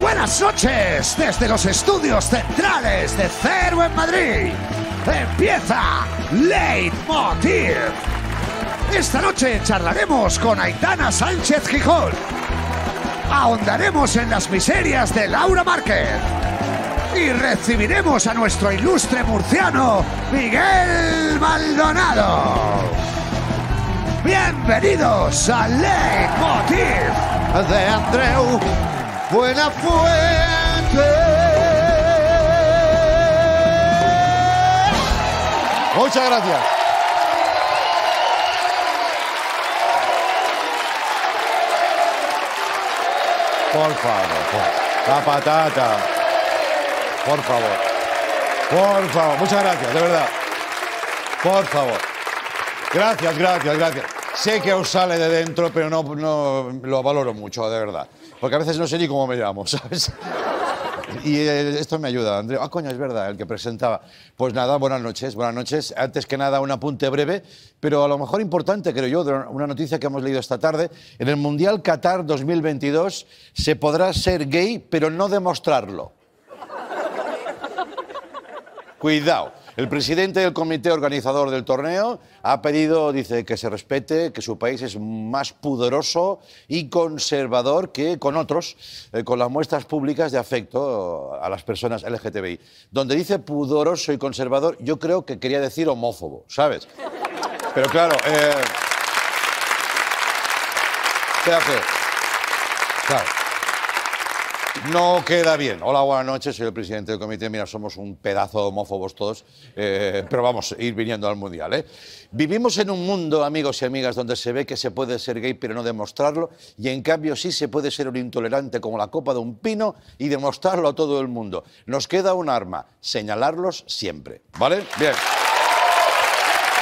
Buenas noches desde los estudios centrales de Cero en Madrid. Empieza Leitmotiv. Esta noche charlaremos con Aitana Sánchez Gijón. Ahondaremos en las miserias de Laura Márquez. Y recibiremos a nuestro ilustre murciano Miguel Maldonado. Bienvenidos a Leitmotiv de Andreu Buenafuente. Muchas gracias. Por favor, la patata. Por favor. Por favor, muchas gracias, de verdad. Por favor. Gracias, gracias, gracias. Sé que os sale de dentro, pero no lo valoro mucho, de verdad. Porque a veces no sé ni cómo me llamo, ¿sabes? Y eh, esto me ayuda, Andrés. Ah, coño, es verdad, el que presentaba. Pues nada, buenas noches, buenas noches. Antes que nada, un apunte breve, pero a lo mejor importante, creo yo, una noticia que hemos leído esta tarde. En el Mundial Qatar 2022 se podrá ser gay, pero no demostrarlo. Cuidado. El presidente del comité organizador del torneo ha pedido, dice, que se respete, que su país es más pudoroso y conservador que con otros, eh, con las muestras públicas de afecto a las personas LGTBI. Donde dice pudoroso y conservador, yo creo que quería decir homófobo, ¿sabes? Pero claro, eh, ¿qué hace? Claro. No queda bien. Hola, buenas noches. Soy el presidente del comité. Mira, somos un pedazo de homófobos todos, eh, pero vamos a ir viniendo al mundial. ¿eh? Vivimos en un mundo, amigos y amigas, donde se ve que se puede ser gay pero no demostrarlo, y en cambio sí se puede ser un intolerante como la copa de un pino y demostrarlo a todo el mundo. Nos queda un arma: señalarlos siempre. ¿Vale? Bien.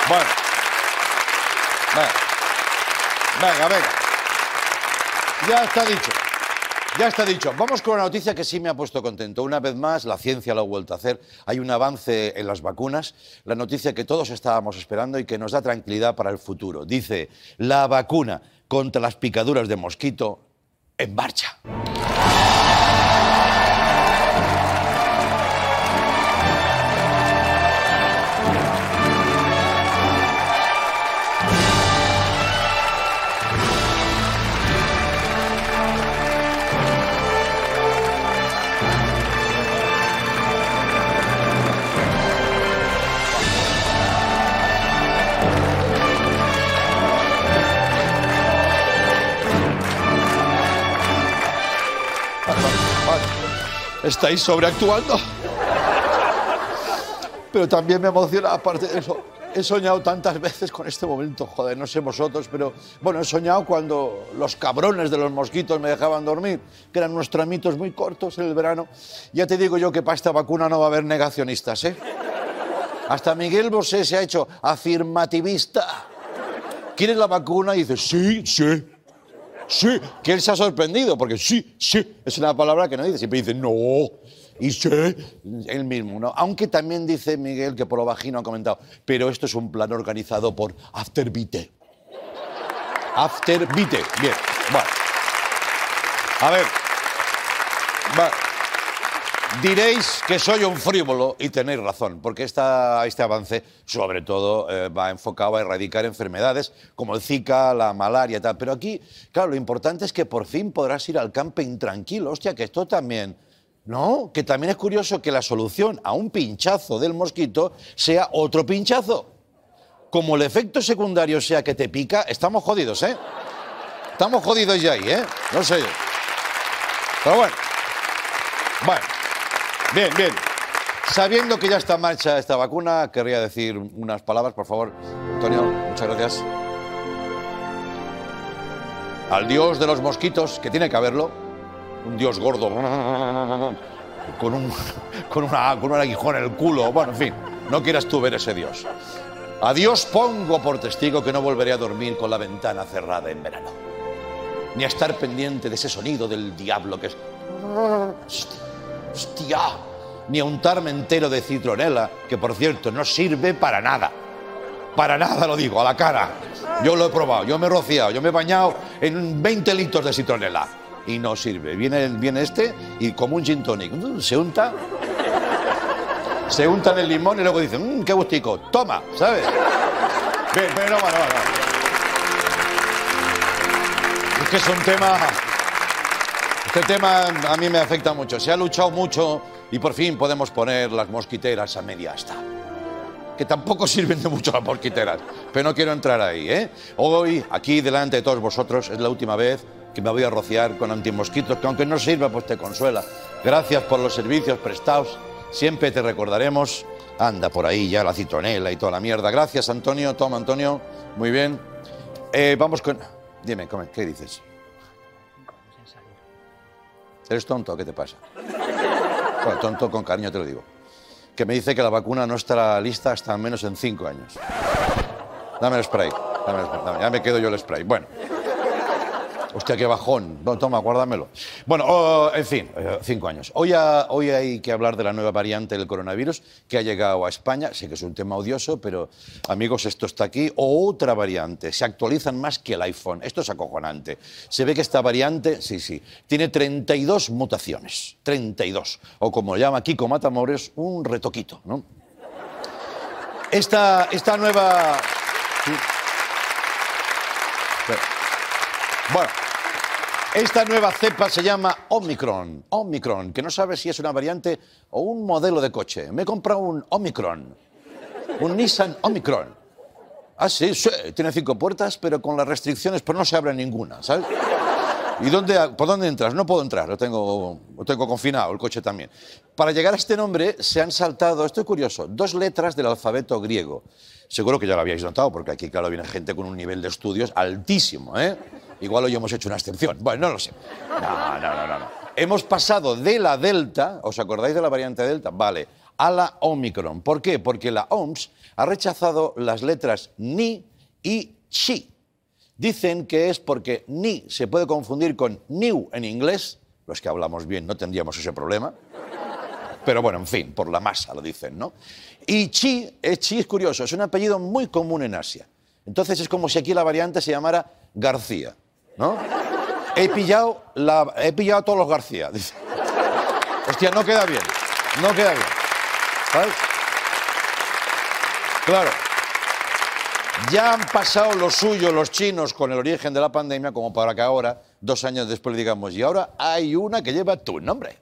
Bueno. Venga. Venga. Ya está dicho. Ya está dicho. Vamos con una noticia que sí me ha puesto contento. Una vez más, la ciencia lo ha vuelto a hacer. Hay un avance en las vacunas. La noticia que todos estábamos esperando y que nos da tranquilidad para el futuro. Dice, la vacuna contra las picaduras de mosquito en marcha. Estáis sobreactuando. Pero también me emociona, aparte de eso. He soñado tantas veces con este momento, joder, no sé vosotros, pero bueno, he soñado cuando los cabrones de los mosquitos me dejaban dormir, que eran unos tramitos muy cortos en el verano. Ya te digo yo que para esta vacuna no va a haber negacionistas, ¿eh? Hasta Miguel Bosé se ha hecho afirmativista. ¿Quieres la vacuna? Y dice, sí, sí. Sí, que él se ha sorprendido, porque sí, sí, es una palabra que no dice, siempre dice no, y sí, él mismo, ¿no? Aunque también dice Miguel que por lo bajino ha comentado, pero esto es un plan organizado por Afterbite. Afterbite, bien, bueno. A ver, va. Diréis que soy un frívolo y tenéis razón, porque este avance, sobre todo, eh, va enfocado a erradicar enfermedades como el Zika, la malaria y tal. Pero aquí, claro, lo importante es que por fin podrás ir al camping tranquilo. Hostia, que esto también. No, que también es curioso que la solución a un pinchazo del mosquito sea otro pinchazo. Como el efecto secundario sea que te pica, estamos jodidos, ¿eh? Estamos jodidos ya ahí, ¿eh? No sé yo. Pero bueno. Bueno. Bien, bien. Sabiendo que ya está en marcha esta vacuna, querría decir unas palabras, por favor. Antonio, muchas gracias. Al dios de los mosquitos, que tiene que haberlo, un dios gordo, con un, con, una, con un aguijón en el culo, bueno, en fin, no quieras tú ver ese dios. A Dios pongo por testigo que no volveré a dormir con la ventana cerrada en verano, ni a estar pendiente de ese sonido del diablo que es... Hostia, ni a untarme entero de citronela, que por cierto no sirve para nada. Para nada lo digo, a la cara. Yo lo he probado, yo me he rociado, yo me he bañado en 20 litros de citronela. y no sirve. Viene, viene este y como un gin tonic, mm, se unta, se unta en el limón y luego dice, mmm, qué gustico, toma, ¿sabes? Bien, pero no, no, no. Es que es un tema... Este tema a mí me afecta mucho. Se ha luchado mucho y por fin podemos poner las mosquiteras a media asta. Que tampoco sirven de mucho las mosquiteras, pero no quiero entrar ahí. ¿eh? Hoy, aquí delante de todos vosotros, es la última vez que me voy a rociar con antimosquitos, que aunque no sirva, pues te consuela. Gracias por los servicios prestados. Siempre te recordaremos. Anda por ahí ya la citronela y toda la mierda. Gracias, Antonio. Toma, Antonio. Muy bien. Eh, vamos con. Dime, ¿qué dices? ¿Eres tonto? ¿Qué te pasa? Bueno, tonto con cariño te lo digo. Que me dice que la vacuna no estará lista hasta al menos en cinco años. Dame el spray. Dame el spray. ya me quedo yo el spray. Bueno. Hostia, qué bajón. Toma, guárdamelo. Bueno, oh, en fin, eh, cinco años. Hoy, hoy hay que hablar de la nueva variante del coronavirus que ha llegado a España. Sé que es un tema odioso, pero amigos, esto está aquí. otra variante. Se actualizan más que el iPhone. Esto es acojonante. Se ve que esta variante, sí, sí, tiene 32 mutaciones. 32. O como llama Kiko Matamores, un retoquito, ¿no? Esta, esta nueva... Bueno, esta nueva cepa se llama Omicron. Omicron, que no sabe si es una variante o un modelo de coche. Me he comprado un Omicron. Un Nissan Omicron. Ah, sí, sí, tiene cinco puertas, pero con las restricciones, pues no se abre ninguna, ¿sabes? ¿Y dónde, por dónde entras? No puedo entrar, lo tengo, lo tengo confinado, el coche también. Para llegar a este nombre se han saltado, esto es curioso, dos letras del alfabeto griego. Seguro que ya lo habíais notado, porque aquí, claro, viene gente con un nivel de estudios altísimo, ¿eh? Igual hoy hemos hecho una excepción. Bueno, no lo sé. No, no, no, no. Hemos pasado de la Delta, ¿os acordáis de la variante Delta? Vale, a la Omicron. ¿Por qué? Porque la OMS ha rechazado las letras ni y chi. Dicen que es porque ni se puede confundir con new en inglés, los que hablamos bien no tendríamos ese problema, pero bueno, en fin, por la masa lo dicen, ¿no? Y chi, es, chi es curioso, es un apellido muy común en Asia. Entonces es como si aquí la variante se llamara García. ¿No? He pillado, la, he pillado a todos los García. Hostia, no queda bien. No queda bien. ¿Sabes? Claro. Ya han pasado lo suyo los chinos con el origen de la pandemia, como para que ahora, dos años después, digamos, y ahora hay una que lleva tu nombre.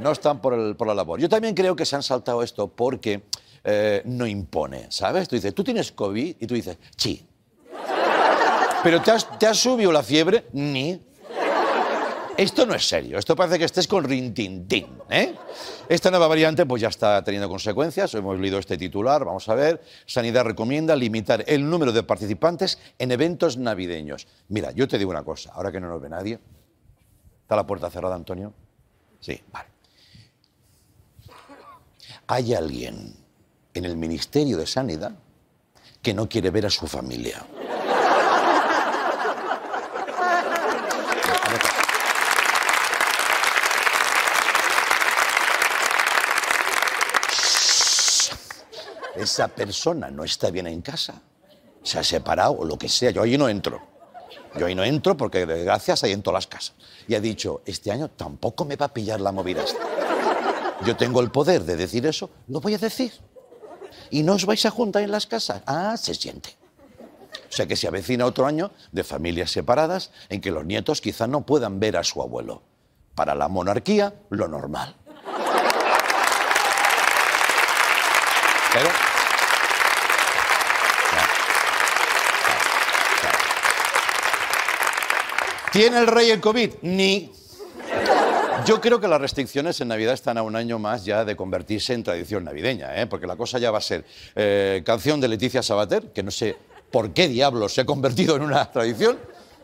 No están por, el, por la labor. Yo también creo que se han saltado esto porque eh, no impone, ¿sabes? Tú dices, tú tienes COVID y tú dices, sí, ¿Pero te has, subido la fiebre? Ni. Esto no es serio, esto parece que estés con rintintín. ¿eh? Esta nueva variante pues ya está teniendo consecuencias, hemos leído este titular, vamos a ver. Sanidad recomienda limitar el número de participantes en eventos navideños. Mira, yo te digo una cosa, ahora que no nos ve nadie, ¿está la puerta cerrada, Antonio? Sí, vale. Hay alguien en el Ministerio de Sanidad que no quiere ver a su familia. Esa persona no está bien en casa, se ha separado o lo que sea, yo ahí no entro. Yo ahí no entro porque gracias hay en todas las casas. Y ha dicho, este año tampoco me va a pillar la movida. Yo tengo el poder de decir eso, lo voy a decir. ¿Y no os vais a juntar en las casas? Ah, se siente. O sea que se avecina otro año de familias separadas en que los nietos quizá no puedan ver a su abuelo. Para la monarquía, lo normal. Pero ¿Tiene el rey el COVID? Ni. Yo creo que las restricciones en Navidad están a un año más ya de convertirse en tradición navideña, ¿eh? porque la cosa ya va a ser eh, canción de Leticia Sabater, que no sé por qué diablos se ha convertido en una tradición.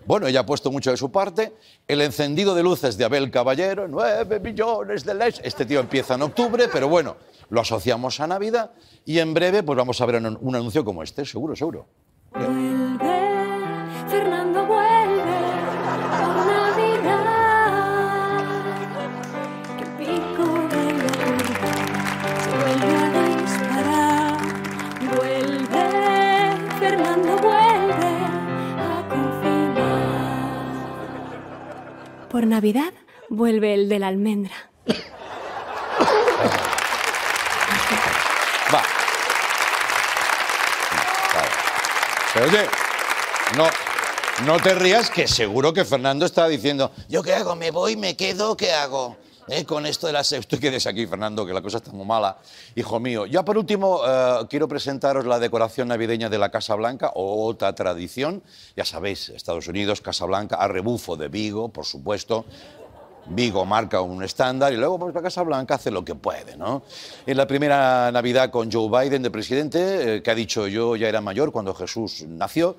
Bueno, ella ha puesto mucho de su parte. El encendido de luces de Abel Caballero, nueve millones de leches. Este tío empieza en octubre, pero bueno, lo asociamos a Navidad y en breve pues vamos a ver un, anuncio como este, seguro, seguro. Por Navidad vuelve el de la almendra. Va. Oye, no, no te rías, que seguro que Fernando está diciendo, ¿yo qué hago? ¿Me voy? ¿Me quedo? ¿Qué hago? ¿Eh? Con esto de la las... Tú quedes aquí, Fernando, que la cosa está muy mala. Hijo mío, ya por último, eh, quiero presentaros la decoración navideña de la Casa Blanca, otra tradición. Ya sabéis, Estados Unidos, Casa Blanca, a rebufo de Vigo, por supuesto. Vigo marca un estándar y luego pues, la Casa Blanca hace lo que puede, ¿no? En la primera Navidad con Joe Biden de presidente, eh, que ha dicho yo ya era mayor cuando Jesús nació,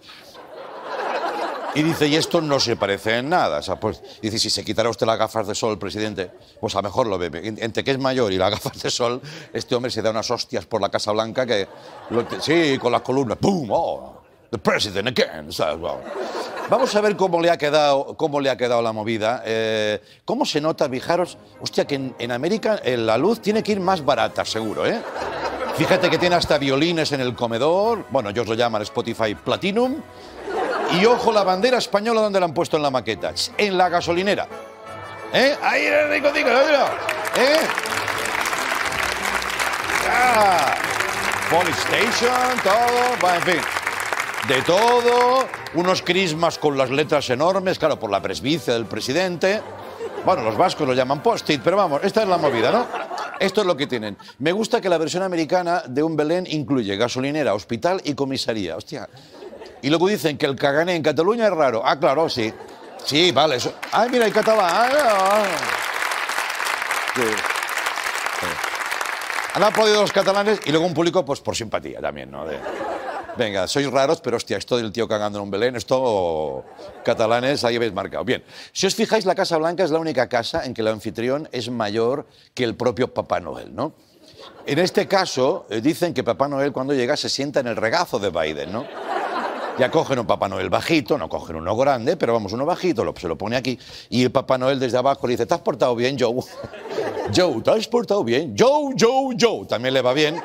y dice, y esto no se parece en nada. O sea, pues, dice, si se quitara usted las gafas de sol, presidente, pues a lo mejor lo ve. Entre que es mayor y las gafas de sol, este hombre se da unas hostias por la Casa Blanca que... sí, con las columnas, ¡pum! ¡Oh! The president again. Vamos a ver cómo le ha quedado, cómo le ha quedado la movida. Eh, ¿Cómo se nota, fijaros? Hostia, que en, en América eh, la luz tiene que ir más barata, seguro, ¿eh? Fíjate que tiene hasta violines en el comedor. Bueno, ellos lo llaman Spotify Platinum. Y ojo la bandera española donde la han puesto en la maqueta. En la gasolinera. ¿Eh? Ahí el rico, rico, ¿Eh? Ah, Police Station, todo, en fin. De todo, unos crismas con las letras enormes, claro, por la presbicia del presidente. Bueno, los vascos lo llaman post-it, pero vamos, esta es la movida, ¿no? Esto es lo que tienen. Me gusta que la versión americana de un Belén incluye gasolinera, hospital y comisaría. Hostia, y luego dicen que el cagané en Cataluña es raro. Ah, claro, sí. Sí, vale. Eso. Ay, mira, hay catalán. Ah, sí. Han aplaudido los catalanes y luego un público, pues por simpatía también, ¿no? Venga, sois raros, pero hostia, esto del tío cagando en un Belén, esto catalanes, ahí habéis marcado. Bien, si os fijáis, la Casa Blanca es la única casa en que el anfitrión es mayor que el propio Papá Noel, ¿no? En este caso, eh, dicen que Papá Noel cuando llega se sienta en el regazo de Biden, ¿no? Ya cogen un Papá Noel bajito, no cogen uno grande, pero vamos, uno bajito, se lo pone aquí, y el Papá Noel desde abajo le dice, ¿te has portado bien, Joe? Joe, ¿te has portado bien? Joe, Joe, Joe. También le va bien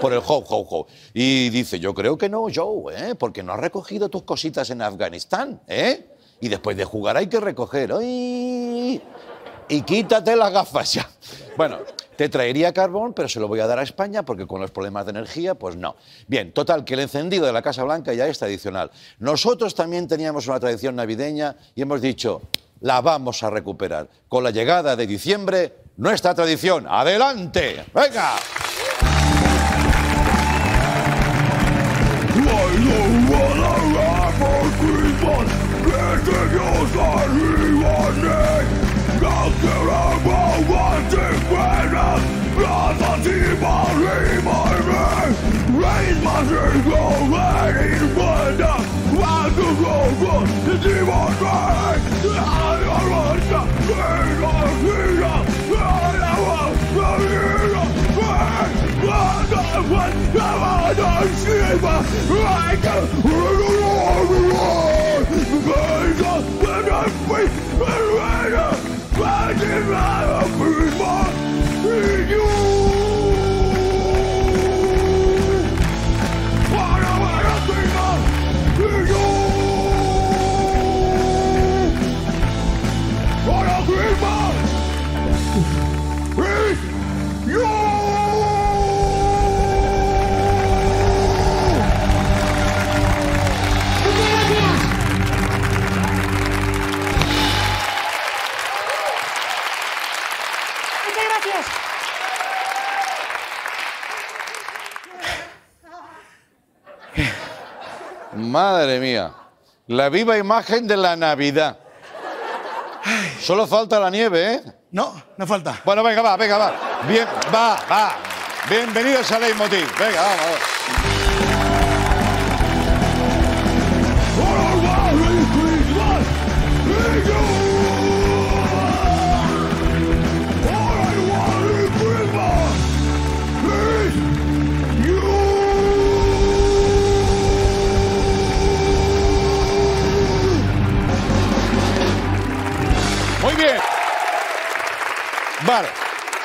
por el ho, ho, ho. Y dice, yo creo que no, Joe, ¿eh? porque no has recogido tus cositas en Afganistán, ¿eh? Y después de jugar hay que recoger. ¡Ay! Y quítate las gafas ya. Bueno, te traería carbón, pero se lo voy a dar a España porque con los problemas de energía, pues no. Bien, total, que el encendido de la Casa Blanca ya es tradicional. Nosotros también teníamos una tradición navideña y hemos dicho, la vamos a recuperar. Con la llegada de diciembre, nuestra tradición. ¡Adelante! ¡Venga! Raise Demon my man Raise my circle Right in front of Wild to go for The demon man I don't want to Bring on freedom I don't want to freedom I'm don't want to I'm want to see my I'm can Rise up when I'm free And right up I did not free my La viva imagen de la Navidad. Solo falta la nieve, ¿eh? No, no falta. Bueno, venga, va, venga, va. Bien, va, va. Bienvenidos a Leitmotiv. Venga, vamos,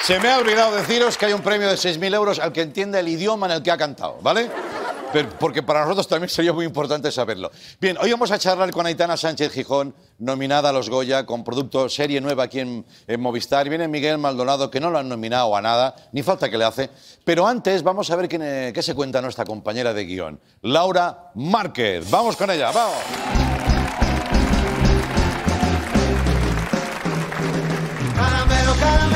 Se me ha olvidado deciros que hay un premio de 6.000 euros al que entienda el idioma en el que ha cantado, ¿vale? Pero- porque para nosotros también sería muy importante saberlo. Bien, hoy vamos a charlar con Aitana Sánchez Gijón, nominada a los Goya, con producto serie nueva aquí en, en Movistar. Viene Miguel Maldonado, que no lo han nominado a nada, ni falta que le hace. Pero antes vamos a ver eh, qué se cuenta nuestra compañera de guion, Laura Márquez. Vamos con ella, vamos. Caramelo, caramelo,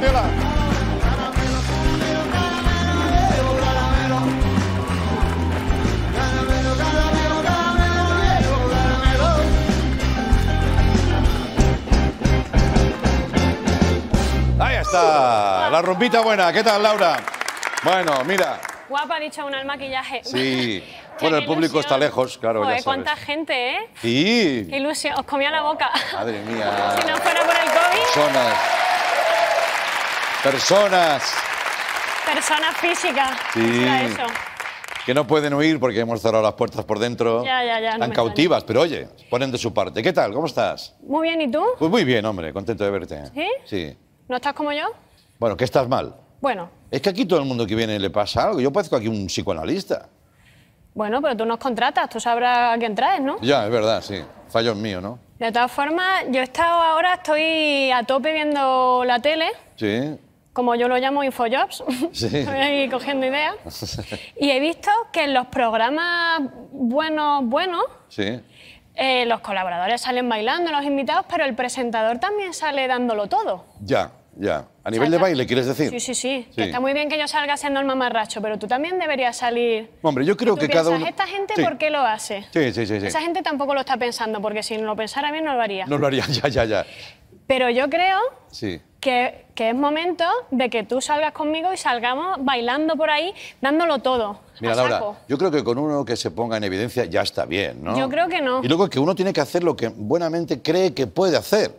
caramelo. Ahí está, la rumbita buena. ¿Qué tal, Laura? Bueno, mira, Guapa, ha dicho una el maquillaje. sí. Bueno, el público ilusión. está lejos, claro, Joder, ya sabes. cuánta gente, ¿eh? Sí. Qué ilusión. Os comía la boca. Madre mía. Si no fuera por el COVID, Personas. Personas personas físicas. Sí. Eso. que no pueden huir porque hemos cerrado las puertas por dentro. Ya, ya, ya, Están cautivas, pero oye, ponen de su parte. ¿Qué tal? ¿Cómo estás? Muy bien, ¿y tú? Pues muy bien, hombre, contento de verte. ¿Sí? Sí. ¿No estás como yo? Bueno, ¿qué estás mal? Bueno, Es que aquí todo el mundo que viene le pasa algo. Yo parezco aquí un psicoanalista. bueno, pero tú nos contratas, tú sabrás a quién traes, ¿no? Ya, es verdad, sí. Fallo mío, ¿no? De todas formas, yo he estado ahora, estoy a tope viendo la tele, Sí. Como yo lo llamo Infojobs. Sí. Ahí cogiendo ideas. Y he visto que en los programas buenos, buenos, Sí. eh, los colaboradores salen bailando, los invitados, pero el presentador también sale dándolo todo. Ya, ya. A nivel de baile, ¿quieres decir? Sí, sí, sí, Sí. Que Está muy bien que yo salga siendo el mamarracho, pero tú también deberías salir. Hombre, yo creo que cada uno... ¿Esta gente Sí. por qué lo hace? Sí, sí, sí. sí. Esa gente tampoco lo está pensando, porque si lo pensara bien no lo haría. No lo haría, ya, ya, ya. Pero yo creo Sí. que, que es momento de que tú salgas conmigo y salgamos bailando por ahí, dándolo todo. Mira, Laura, yo creo que con uno que se ponga en evidencia ya está bien, ¿no? Yo creo que no. Y luego que uno tiene que hacer lo que buenamente cree que puede hacer.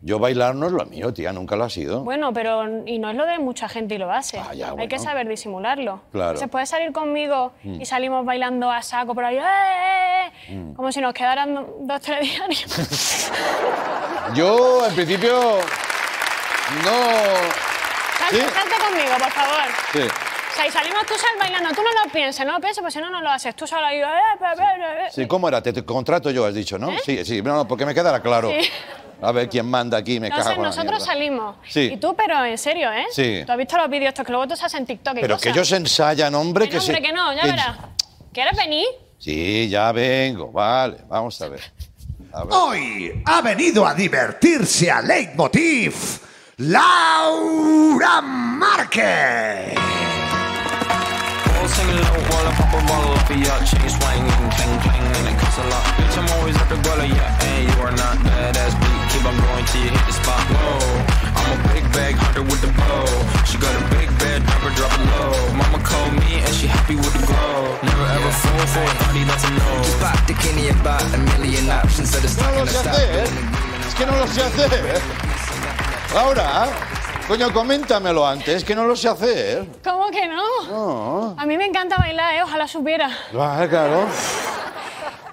Yo bailar no es lo mío, tía, nunca lo ha sido. Bueno, pero y no es lo de mucha gente y lo hace. Ah, ya, Hay que saber disimularlo. Claro. Mm. Se puede salir conmigo y salimos bailando a saco por ahí, ¡eh, eh, eh! Mm. como si nos quedaran do- dos, tres diarios. Yo, en principio, no... Salte, ¿Sí? salte conmigo, por favor. Sí. O sea, y salimos tú sal bailando, tú no lo pienses, no lo pienses, pues si no, no lo haces. Tú solo ahí, ¡eh, eh, eh, eh! Sí, ¿cómo era? Te, te contrato yo, has dicho, ¿no? Sí, sí, no, no, porque me quedara claro. ¿Eh? Sí. A ver quién manda aquí, me No cago nosotros salimos. Sí. Y tú, pero en serio, ¿eh? Sí. Tú has visto los vídeos estos que luego tú haces en TikTok y Pero cosas. que ellos ensayan, hombre, Que que no, se... hombre, que no, ya que- verás. ¿Quieres venir? Sí, ya vengo, vale, vamos a ver. A ver. Hoy ha venido a divertirse a Leitmotiv Laura Márquez. Singing low while I pop a bottle up of your chain swinging, clang clang, and it costs a lot. Bitch, I'm always at the guala, yeah, and you are not badass beat. Keep on going till you hit the spot. Whoa, I'm a big bag hunter with the bow. She got a big bed, drop her, drop it low. Mama called me and she happy with the glow. Never ever fall for a thotty, that's a no. Back to Kenny about a million options that are stuck No in lo the sé stock. hacer. Es que no lo sé hacer. Laura, coño, coméntamelo antes, que no lo sé hacer. ¿Cómo que no? No. A mí me encanta bailar, ¿eh? Ojalá supiera. Vale, claro.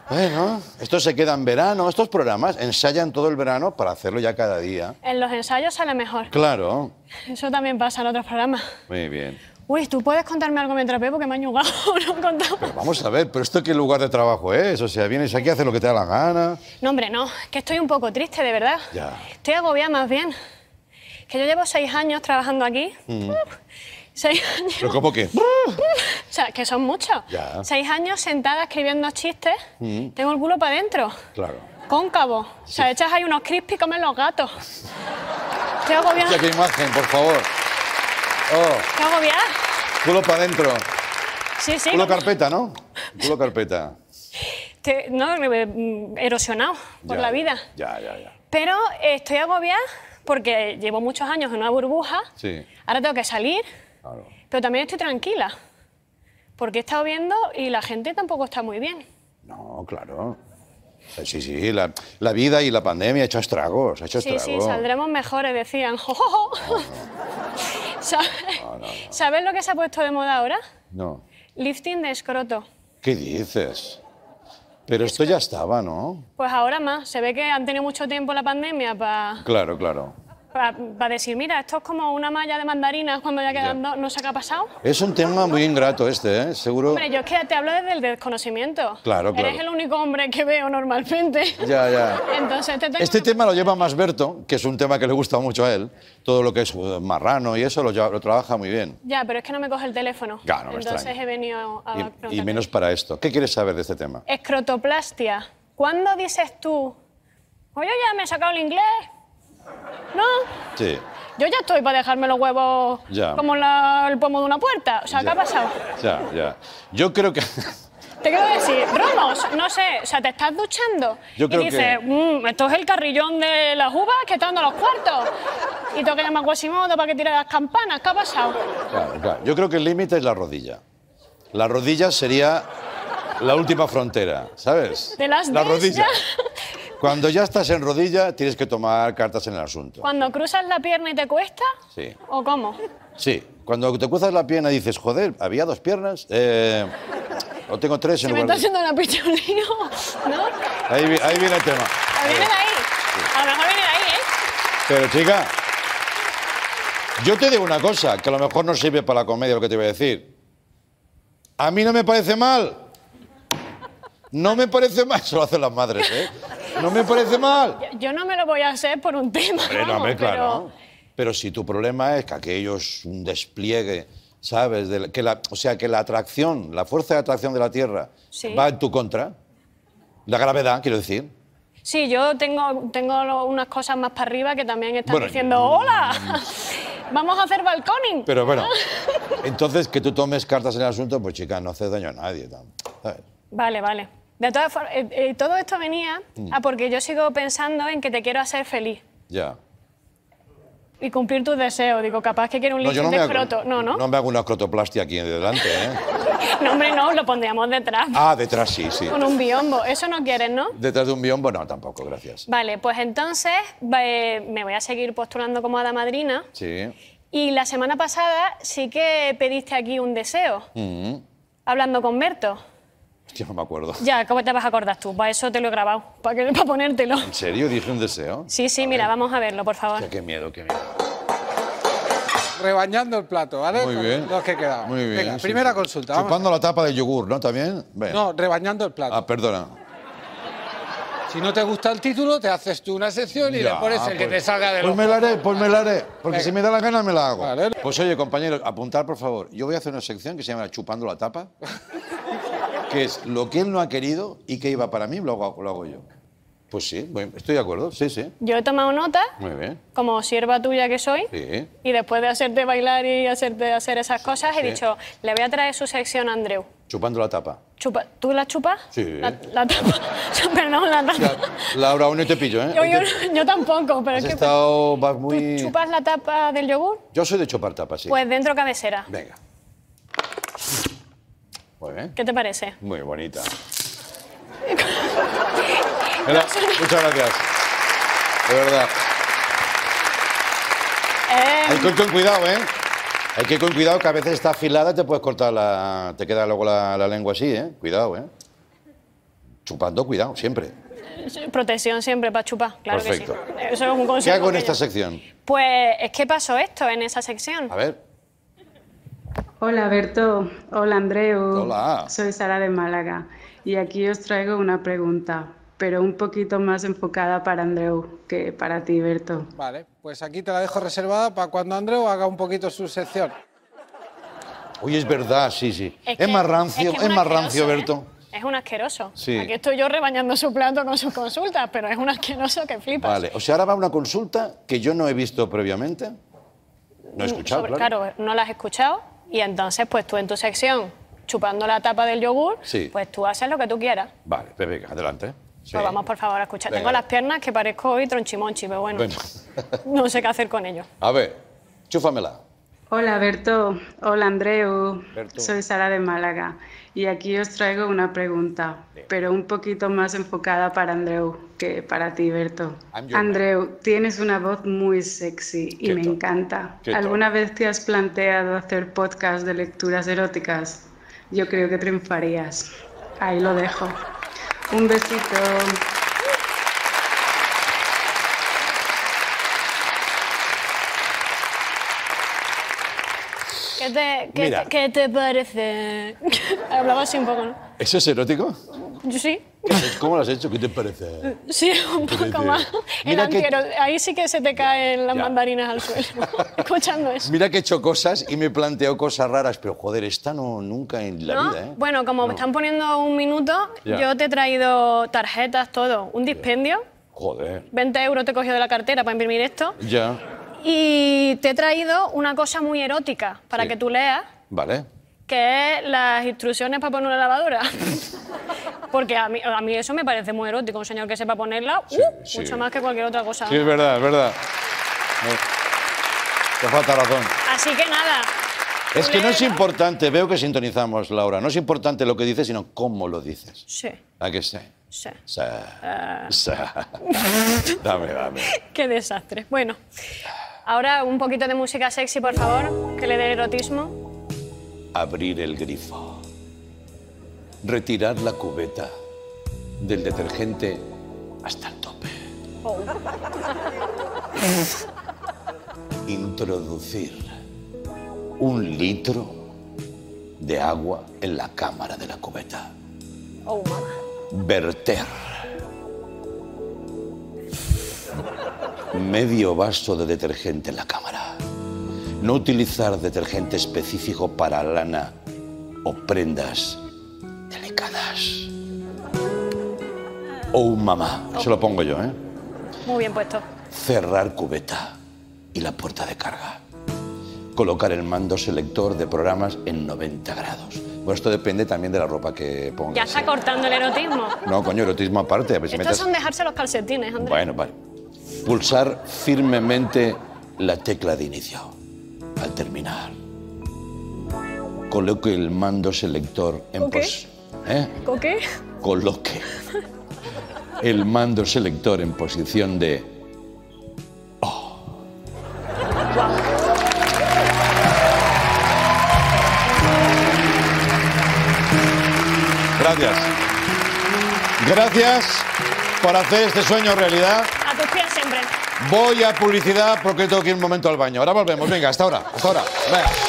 Bueno, esto se queda en verano. Estos programas ensayan todo el verano para hacerlo ya cada día. En los ensayos sale mejor. Claro. Eso también pasa en otros programas. Muy bien. Uy, ¿tú puedes contarme algo mientras veo? Porque me ha ñugado. No he contado. Pero vamos a ver, pero esto qué lugar de trabajo es. O sea, vienes aquí a hacer lo que te da la gana. No, hombre, no. Que estoy un poco triste, de verdad. Ya. Estoy agobiada más bien. Que yo llevo seis años trabajando aquí. Mm. Seis años. Pero ¿cómo que? O sea, que son muchos. Ya. Mm. Seis años sentada escribiendo chistes. Tengo el culo para adentro. Claro. Cóncavo. O sea, echas ahí unos crispy y comen los gatos. Estoy agobiada. Hostia, qué imagen, por favor. Oh, Estoy agobiada. culo para adentro. Sí, sí. Culo como- carpeta, ¿no? Culo carpeta. Te- no, mm, erosionado por la vida. Ya, ya, ya. Pero eh, estoy agobiada porque llevo muchos años en una burbuja. Sí. Ahora tengo que salir, Claro. pero también estoy tranquila. Porque he estado viendo y la gente tampoco está muy bien. No, claro. Sí, sí, la, la vida y la pandemia ha hecho estragos, ha hecho Sí, estragos. sí, saldremos mejores, decían. Jo, jo, jo. ¿Sabes? ¿Sabes lo que se ha puesto de moda ahora? No. Lifting de escroto. ¿Qué dices? Pero esto ya estaba, ¿no? Pues ahora más. Se ve que han tenido mucho tiempo la pandemia para Claro, claro. Decir, mira, esto es como una malla de mandarinas cuando ya quedan dos, no sé qué ha pasado. Es un tema muy ingrato este, ¿eh? Seguro. Hombre, yo es que te hablo desde el desconocimiento. Claro, claro. Eres el único hombre que veo normalmente. Ya, ya. Entonces te tengo Este tema lo lleva más Berto, que es un tema que le gusta mucho a él. Todo lo que es eh, marrano y eso lo, lleva- lo trabaja muy bien. Ya, pero es que no me coge el teléfono. Ya, no me Entonces extraña. he venido a Y- Y, menos para esto. ¿Qué quieres saber de este tema? Escrotoplastia. ¿Cuándo dices tú, oye, ya me he sacado el inglés? No, Sí. yo ya estoy para dejarme los huevos Ya. como la- el pomo de una puerta. O sea, ¿qué ha pasado? Ya, ya. Yo creo que. Te quiero decir, Romos, no sé, o sea, te estás duchando Yo creo y dices, que- "Mm, esto es el carrillón de las uvas que está dando los cuartos. Y tengo que llamar a Quasimodo para que tire las campanas. ¿Qué ha pasado? Claro, claro. Yo creo que el límite es la rodilla. La rodilla sería la última frontera, ¿sabes? ¿De las la rodilla. ya? Cuando ya estás en rodilla, tienes que tomar cartas en el asunto. Cuando cruzas la pierna y te cuesta, Sí. ¿o cómo? Sí. Cuando te cruzas la pierna y dices, joder, había dos piernas. Eh, o tengo tres Se en me lugar está haciendo una picha un lío, ¿no? Ahí, vi- ahí viene el tema. ¿O viene de ahí? A lo mejor viene de ahí, ¿eh? Pero chica, yo te digo una cosa, que a lo mejor no sirve para la comedia lo que te voy a decir. A mí no me parece mal. No me parece mal. Eso lo hacen las madres, ¿eh? No me parece mal. Yo no me lo voy a hacer por un tema, no, vamos, pero- claro. Pero si tu problema es que aquello es un despliegue, ¿sabes? De la- que la, o sea, que la atracción, la fuerza de atracción de la Tierra Sí. va en tu contra. La gravedad, quiero decir. Sí, yo tengo, tengo unas cosas más para arriba que también están Bueno, diciendo, ¡hola! Vamos a hacer balconing. Pero bueno, entonces que tú tomes cartas en el asunto, pues chica, no hace daño a nadie. ¿sabes? Vale, vale. De todas formas, eh, eh, todo esto venía Mm. a porque yo sigo pensando en que te quiero hacer feliz Ya. y cumplir tus deseos. Digo, capaz que quiero un No, lifting no de escroto. No, no. no me hago una crotoplastia aquí delante, ¿eh? No, hombre, no, lo pondríamos detrás. Ah, detrás sí, sí. Con un biombo. Eso no quieres, ¿no? Detrás de un biombo, no, tampoco, gracias. Vale, pues entonces eh, me voy a seguir postulando como hada madrina. Sí. Y la semana pasada sí que pediste aquí un deseo, Mm. hablando con Berto. Hostia, no me acuerdo. Ya, ¿cómo te vas a acordar tú? Para eso te lo he grabado, para, que, para ponértelo. ¿En serio dije un deseo? Sí, sí, mira, vamos a verlo, por favor. Hostia, qué miedo, qué miedo. Rebañando el plato, ¿vale? Muy bien. Los que quedaban. Muy bien. Venga, sí, primera sí. consulta. vamos. Chupando la tapa del yogur, ¿no? ¿También? No, rebañando el plato. Ah, perdona. Si no te gusta el título, te haces tú una sección y Ya, le pones el que pues- te salga de Pues me la haré, pues me la haré. Porque Venga. si me da la gana, me la hago. Vale. Pues oye, compañeros, apuntar, por favor. Yo voy a hacer una sección que se llama Chupando la tapa. que es lo que él no ha querido y que iba para mí, lo hago, lo hago yo. Pues sí, estoy de acuerdo. Sí, sí. Yo he tomado nota, Muy bien. como sierva tuya que soy, Sí. y después de hacerte bailar y hacerte hacer esas cosas, he Sí. dicho, le voy a traer su sección a Andreu. Chupando la tapa. Chupa, ¿Tú la chupas? Sí. La, la tapa. Perdón, la tapa. Ya, Laura, aún no te pillo, ¿eh? Yo, yo- yo tampoco, pero has es que... estado vas ¿Tú muy... chupas la tapa del yogur? Yo soy de chupar tapas, sí. Pues dentro cabecera. Venga. ¿Qué te parece? Muy bonita. Muchas gracias. De verdad. Eh, Hay que ir con cuidado, ¿eh? Hay que ir con cuidado que a veces está afilada y te puedes cortar la... Te queda luego la, la lengua así, ¿eh? Cuidado, ¿eh? Chupando, cuidado, siempre. protección siempre para chupar, claro Perfecto. que sí. Eso es un ¿Qué consejo. hago en esta yo- sección? Pues es que pasó esto en esa sección. A ver. Hola Berto, hola Andreu. Hola. Soy Sara de Málaga y aquí os traigo una pregunta, pero un poquito más enfocada para Andreu que para ti, Berto. Vale, pues aquí te la dejo reservada para cuando Andreu haga un poquito su sección. Oye, es verdad, sí, sí. Es, que- más rancio, que es, un más rancio, ¿eh? Berto. Es un asqueroso. Sí. Aquí estoy yo rebañando su plato con sus consultas, pero es un asqueroso que flipas. Vale, o sea, ahora va una consulta que yo no he visto previamente. No he escuchado, Sobre- claro. no la has escuchado y entonces pues tú en tu sección, chupando la tapa del yogur, Sí. pues tú haces lo que tú quieras. Vale, pues venga, adelante. Sí. Pues vamos por favor a escuchar. Venga. Tengo las piernas que parezco hoy tronchimonchi, pero bueno, Bueno. no sé qué hacer con ello. A ver, chúfamela. Hola Berto, hola Andreu. Berto. Soy Sara de Málaga y aquí os traigo una pregunta, pero un poquito más enfocada para Andreu que para ti, Berto. Andreu, tienes una voz muy sexy y ¿Qué me encanta. ¿Alguna vez te has planteado hacer podcast de lecturas eróticas? Yo creo que triunfarías. Ahí lo dejo. Un besito. ¿Qué te, qué Mira. qué te parece? Hablaba así un poco, ¿no? ¿Eso es erótico? Sí. ¿Cómo lo has hecho? ¿Qué te parece? Sí, un poco más. El Mira que- antiero, ahí sí que se te caen las Ya. mandarinas al suelo, escuchando eso. Mira que he hecho cosas y me planteo cosas raras, pero joder, esta no nunca en la ¿No? vida, ¿eh? Bueno, como me están poniendo un minuto, Ya. yo te he traído tarjetas, todo, un dispendio, Joder. 20 euros te he cogido de la cartera para imprimir esto, Ya. Y te he traído una cosa muy erótica para Sí. que tú leas, Vale. que es las instrucciones para poner una lavadora. Porque a mí, a mí eso me parece muy erótico, un señor que sepa ponerla, ¡uh! sí. mucho más que cualquier otra cosa. Sí, es verdad, es verdad. Te falta razón. Así que nada. Es que no es importante, veo que sintonizamos, Laura, no es importante lo que dices, sino cómo lo dices. Sí, ¿A qué sé? sí. Sí. Sí. Dame, dame. Qué desastre. Bueno, ahora un poquito de música sexy, por favor, que le dé erotismo. Abrir el grifo. Retirar la cubeta del detergente hasta el tope. Oh. Introducir un litro de agua en la cámara de la cubeta. Oh. Verter medio vaso de detergente en la cámara. No utilizar detergente específico para lana o prendas delicadas. O un mamá, se lo pongo yo, ¿eh? Muy bien puesto. Cerrar cubeta y la puerta de carga. Colocar el mando selector de programas en 90 grados. Bueno, esto depende también de la ropa que pongas. Ya está ¿eh? cortando el erotismo. No, coño, erotismo aparte. A ver si Estos son dejarse los calcetines, Andrés. Bueno, vale. Pulsar firmemente la tecla de inicio. Al terminar. Coloque el mando selector en ¿Ok? pos... ¿Eh? ¿Con qué? Coloque el mando selector en posición de... Gracias. Gracias por hacer este sueño realidad. Voy a publicidad porque tengo que ir un momento al baño. Ahora volvemos. Venga, hasta ahora. Hasta ahora. Venga.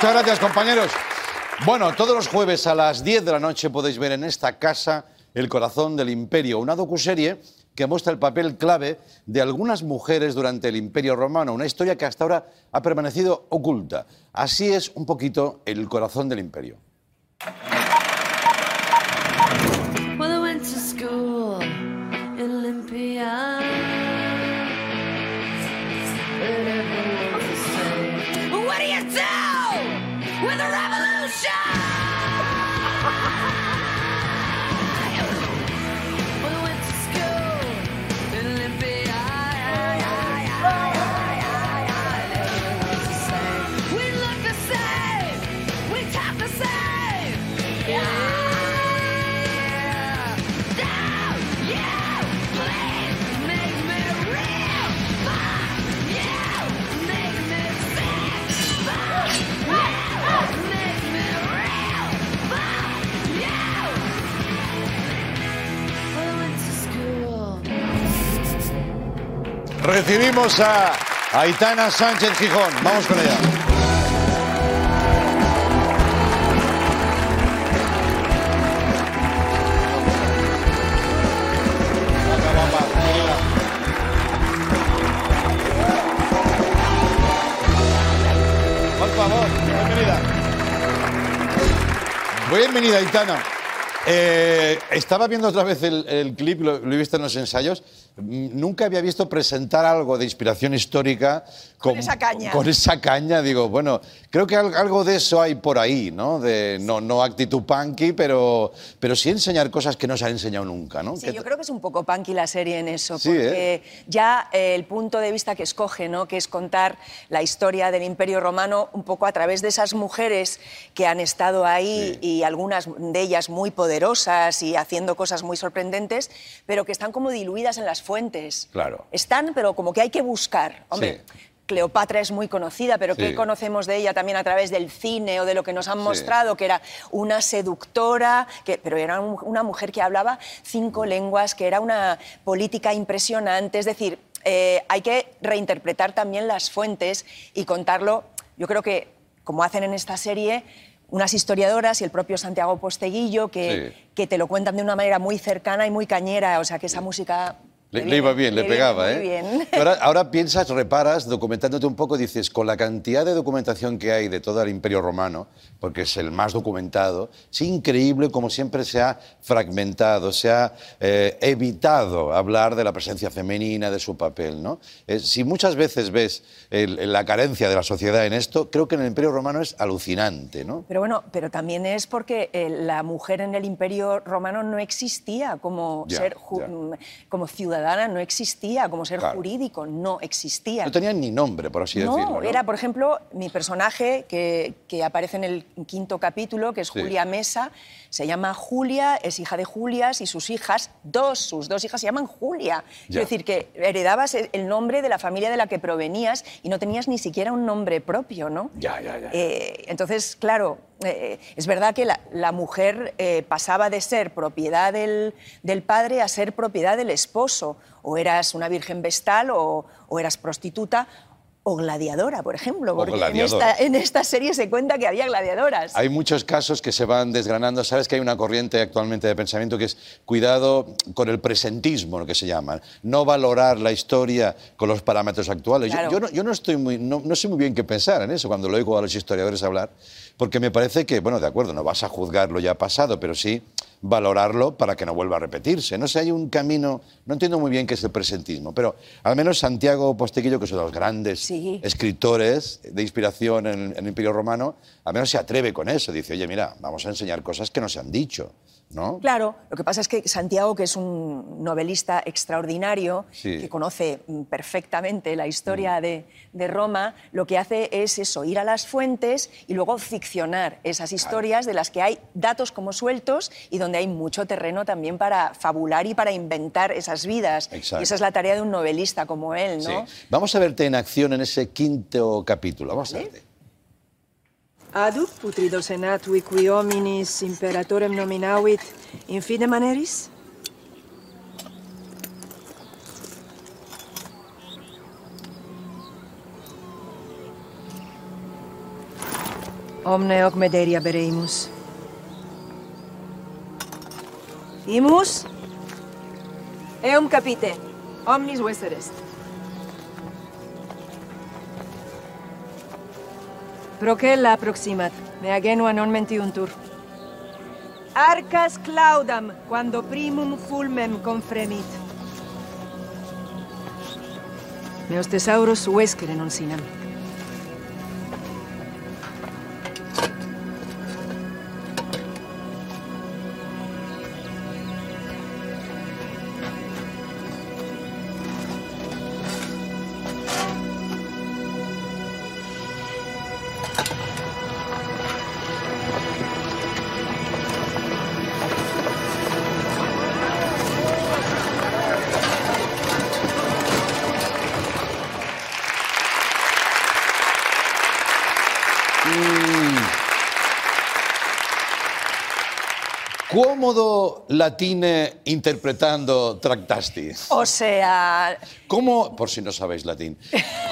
Muchas gracias, compañeros. Bueno, todos los jueves a las 10 de la noche podéis ver en esta casa El corazón del imperio, una docuserie que muestra el papel clave de algunas mujeres durante el imperio romano, una historia que hasta ahora ha permanecido oculta. Así es un poquito el corazón del imperio. I went to school Olympia. Recibimos a Aitana Sánchez Gijón. Vamos con ella. Por favor, bienvenida. Bienvenida, Aitana. Eh, estaba viendo otra vez el, clip, lo, lo he visto en los ensayos. Nunca había visto presentar algo de inspiración histórica Con esa caña. Con esa caña, digo, bueno, creo que al- algo de eso hay por ahí, ¿no? De, no, no actitud punky, pero, pero sí enseñar cosas que no se han enseñado nunca, ¿no? Sí, yo creo que es un poco punky la serie en eso, Sí, porque ya eh, el punto de vista que escoge, ¿no? que es contar la historia del Imperio Romano un poco a través de esas mujeres que han estado ahí y algunas de ellas muy poderosas y haciendo cosas muy sorprendentes, pero que están como diluidas en las fuentes. Claro. Están, pero como que hay que buscar. Hombre, Sí. Cleopatra es muy conocida, pero Sí. ¿qué conocemos de ella también a través del cine o de lo que nos han Sí. mostrado? Que era una seductora, que, pero era un- una mujer que hablaba cinco lenguas, que era una política impresionante. Es decir, eh, hay que reinterpretar también las fuentes y contarlo. Yo creo que, como hacen en esta serie, unas historiadoras y el propio Santiago Posteguillo, que, Sí. que te lo cuentan de una manera muy cercana y muy cañera. O sea, que esa música... Le, iba bien, le pegaba, muy ¿eh? bien. Ahora, ahora piensas, reparas, documentándote un poco, dices, con la cantidad de documentación que hay de todo el Imperio Romano, porque es el más documentado, es increíble como siempre se ha fragmentado, se ha eh, evitado hablar de la presencia femenina, de su papel, ¿no? Eh, si muchas veces ves el- la carencia de la sociedad en esto, creo que en el Imperio Romano es alucinante, ¿no? Pero bueno, pero también es porque eh, la mujer en el Imperio Romano no existía como Ya, ser mm, como ciudadana, no existía como ser Claro. jurídico, no existía. No tenían ni nombre, por así No, decirlo. ¿no? era, por ejemplo, mi personaje que, que aparece en el quinto capítulo, que es Sí. Julia Mesa. Se llama Julia, es hija de Julias y sus hijas, dos, sus dos hijas se llaman Julia. Quiero decir que heredabas el nombre de la familia de la que provenías y no tenías ni siquiera un nombre propio, ¿no? Ya, ya, ya. Eh, entonces, claro, eh, es verdad que la, la mujer eh, pasaba de ser propiedad del, del padre a ser propiedad del esposo. O eras una virgen vestal o, o eras prostituta o gladiadora, por ejemplo. Porque en esta, en esta serie se cuenta que había gladiadoras. Hay muchos casos que se van desgranando. Sabes que hay una corriente actualmente de pensamiento que es cuidado con el presentismo, lo que se llama. No valorar la historia con los parámetros actuales. Yo, no, yo no estoy muy, no, no sé muy bien qué pensar en eso cuando lo oigo a los historiadores hablar, porque me parece que, bueno, de acuerdo, no vas a juzgar lo ya pasado, pero sí valorarlo para que no vuelva a repetirse. No sé, hay un camino, no entiendo muy bien qué es el presentismo, pero al menos Santiago Posteguillo, que es uno de los grandes Sí. escritores de inspiración en, en el Imperio Romano, al menos se atreve con eso. Dice, oye, mira, vamos a enseñar cosas que no se han dicho, ¿no? Claro, lo que pasa es que Santiago, que es un novelista extraordinario, Sí. que conoce mm, perfectamente la historia de, de Roma, lo que hace es eso, ir a las fuentes y luego ficcionar esas historias de las que hay datos como sueltos y donde hay mucho terreno también para fabular y para inventar esas vidas. Exacto. Y esa es la tarea de un novelista como él, Sí. ¿no? Vamos a verte en acción en ese quinto capítulo. Vamos a verte. Adu putrido senatui qui hominis imperatorem nominavit in fide maneris? Omne hoc Mederia bereimus. Imus? Eum capite, omnis vesser est. Procella proximat, me agenua non mentiuntur. Arcas claudam, quando primum fulmem confremit. Meus tesauros huescere non Cómodo latine interpretando Tractasti. O sea, ¿Cómo, por si no sabéis latín,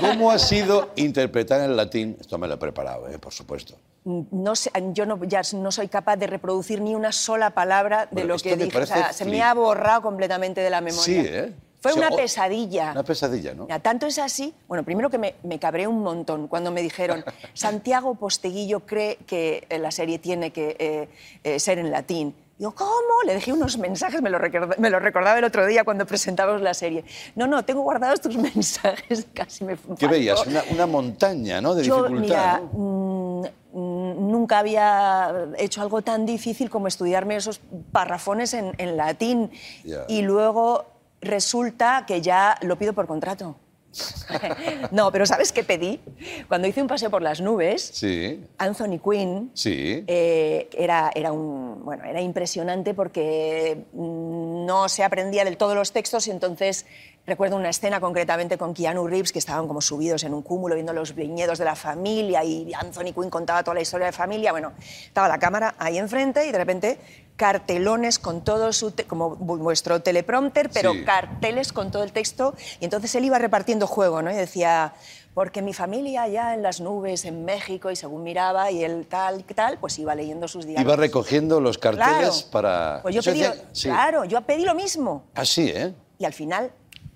cómo ha sido interpretar en latín? Esto me lo he preparado, ¿eh? por supuesto. no sé, yo no, ya no soy capaz de reproducir ni una sola palabra de Bueno, lo que dije. O sea, se me ha borrado completamente de la memoria. Sí, ¿eh? Fue O sea, una pesadilla. Una pesadilla, ¿no? Mira, tanto es así. Bueno, primero que me, me cabré un montón cuando me dijeron Santiago Posteguillo cree que eh, la serie tiene que eh, eh, ser en latín. Digo, ¿cómo? Le dejé unos mensajes, me lo, me lo recordaba el otro día cuando presentamos la serie. No, no, tengo guardados tus mensajes, casi me ¿Qué faltó. veías? Una, una montaña, ¿no? De Yo, dificultad. mira, ¿no? mm, mm, nunca había hecho algo tan difícil como estudiarme esos parrafones en, en latín. Ya. Y luego resulta que ya lo pido por contrato. no, pero ¿sabes qué pedí? Cuando hice un paseo por las nubes, Sí, Anthony Quinn sí. eh, era, era, un, bueno, era impresionante porque mm, no se aprendía del todo los textos y entonces recuerdo una escena concretamente con Keanu Reeves que estaban como subidos en un cúmulo viendo los viñedos de la familia y Anthony Quinn contaba toda la historia de familia. Bueno, estaba la cámara ahí enfrente y de repente cartelones con todo su, te- como vu- vuestro teleprompter, pero Sí. carteles con todo el texto y entonces él iba repartiendo juego, ¿no? Y decía, porque mi familia allá en las nubes, en México, y según miraba y él tal y tal, pues iba leyendo sus diarios. Iba recogiendo los carteles Claro. para... Pues yo pedí, decía- lo- sí. claro, yo pedí lo mismo Ah, sí, ¿eh? y al final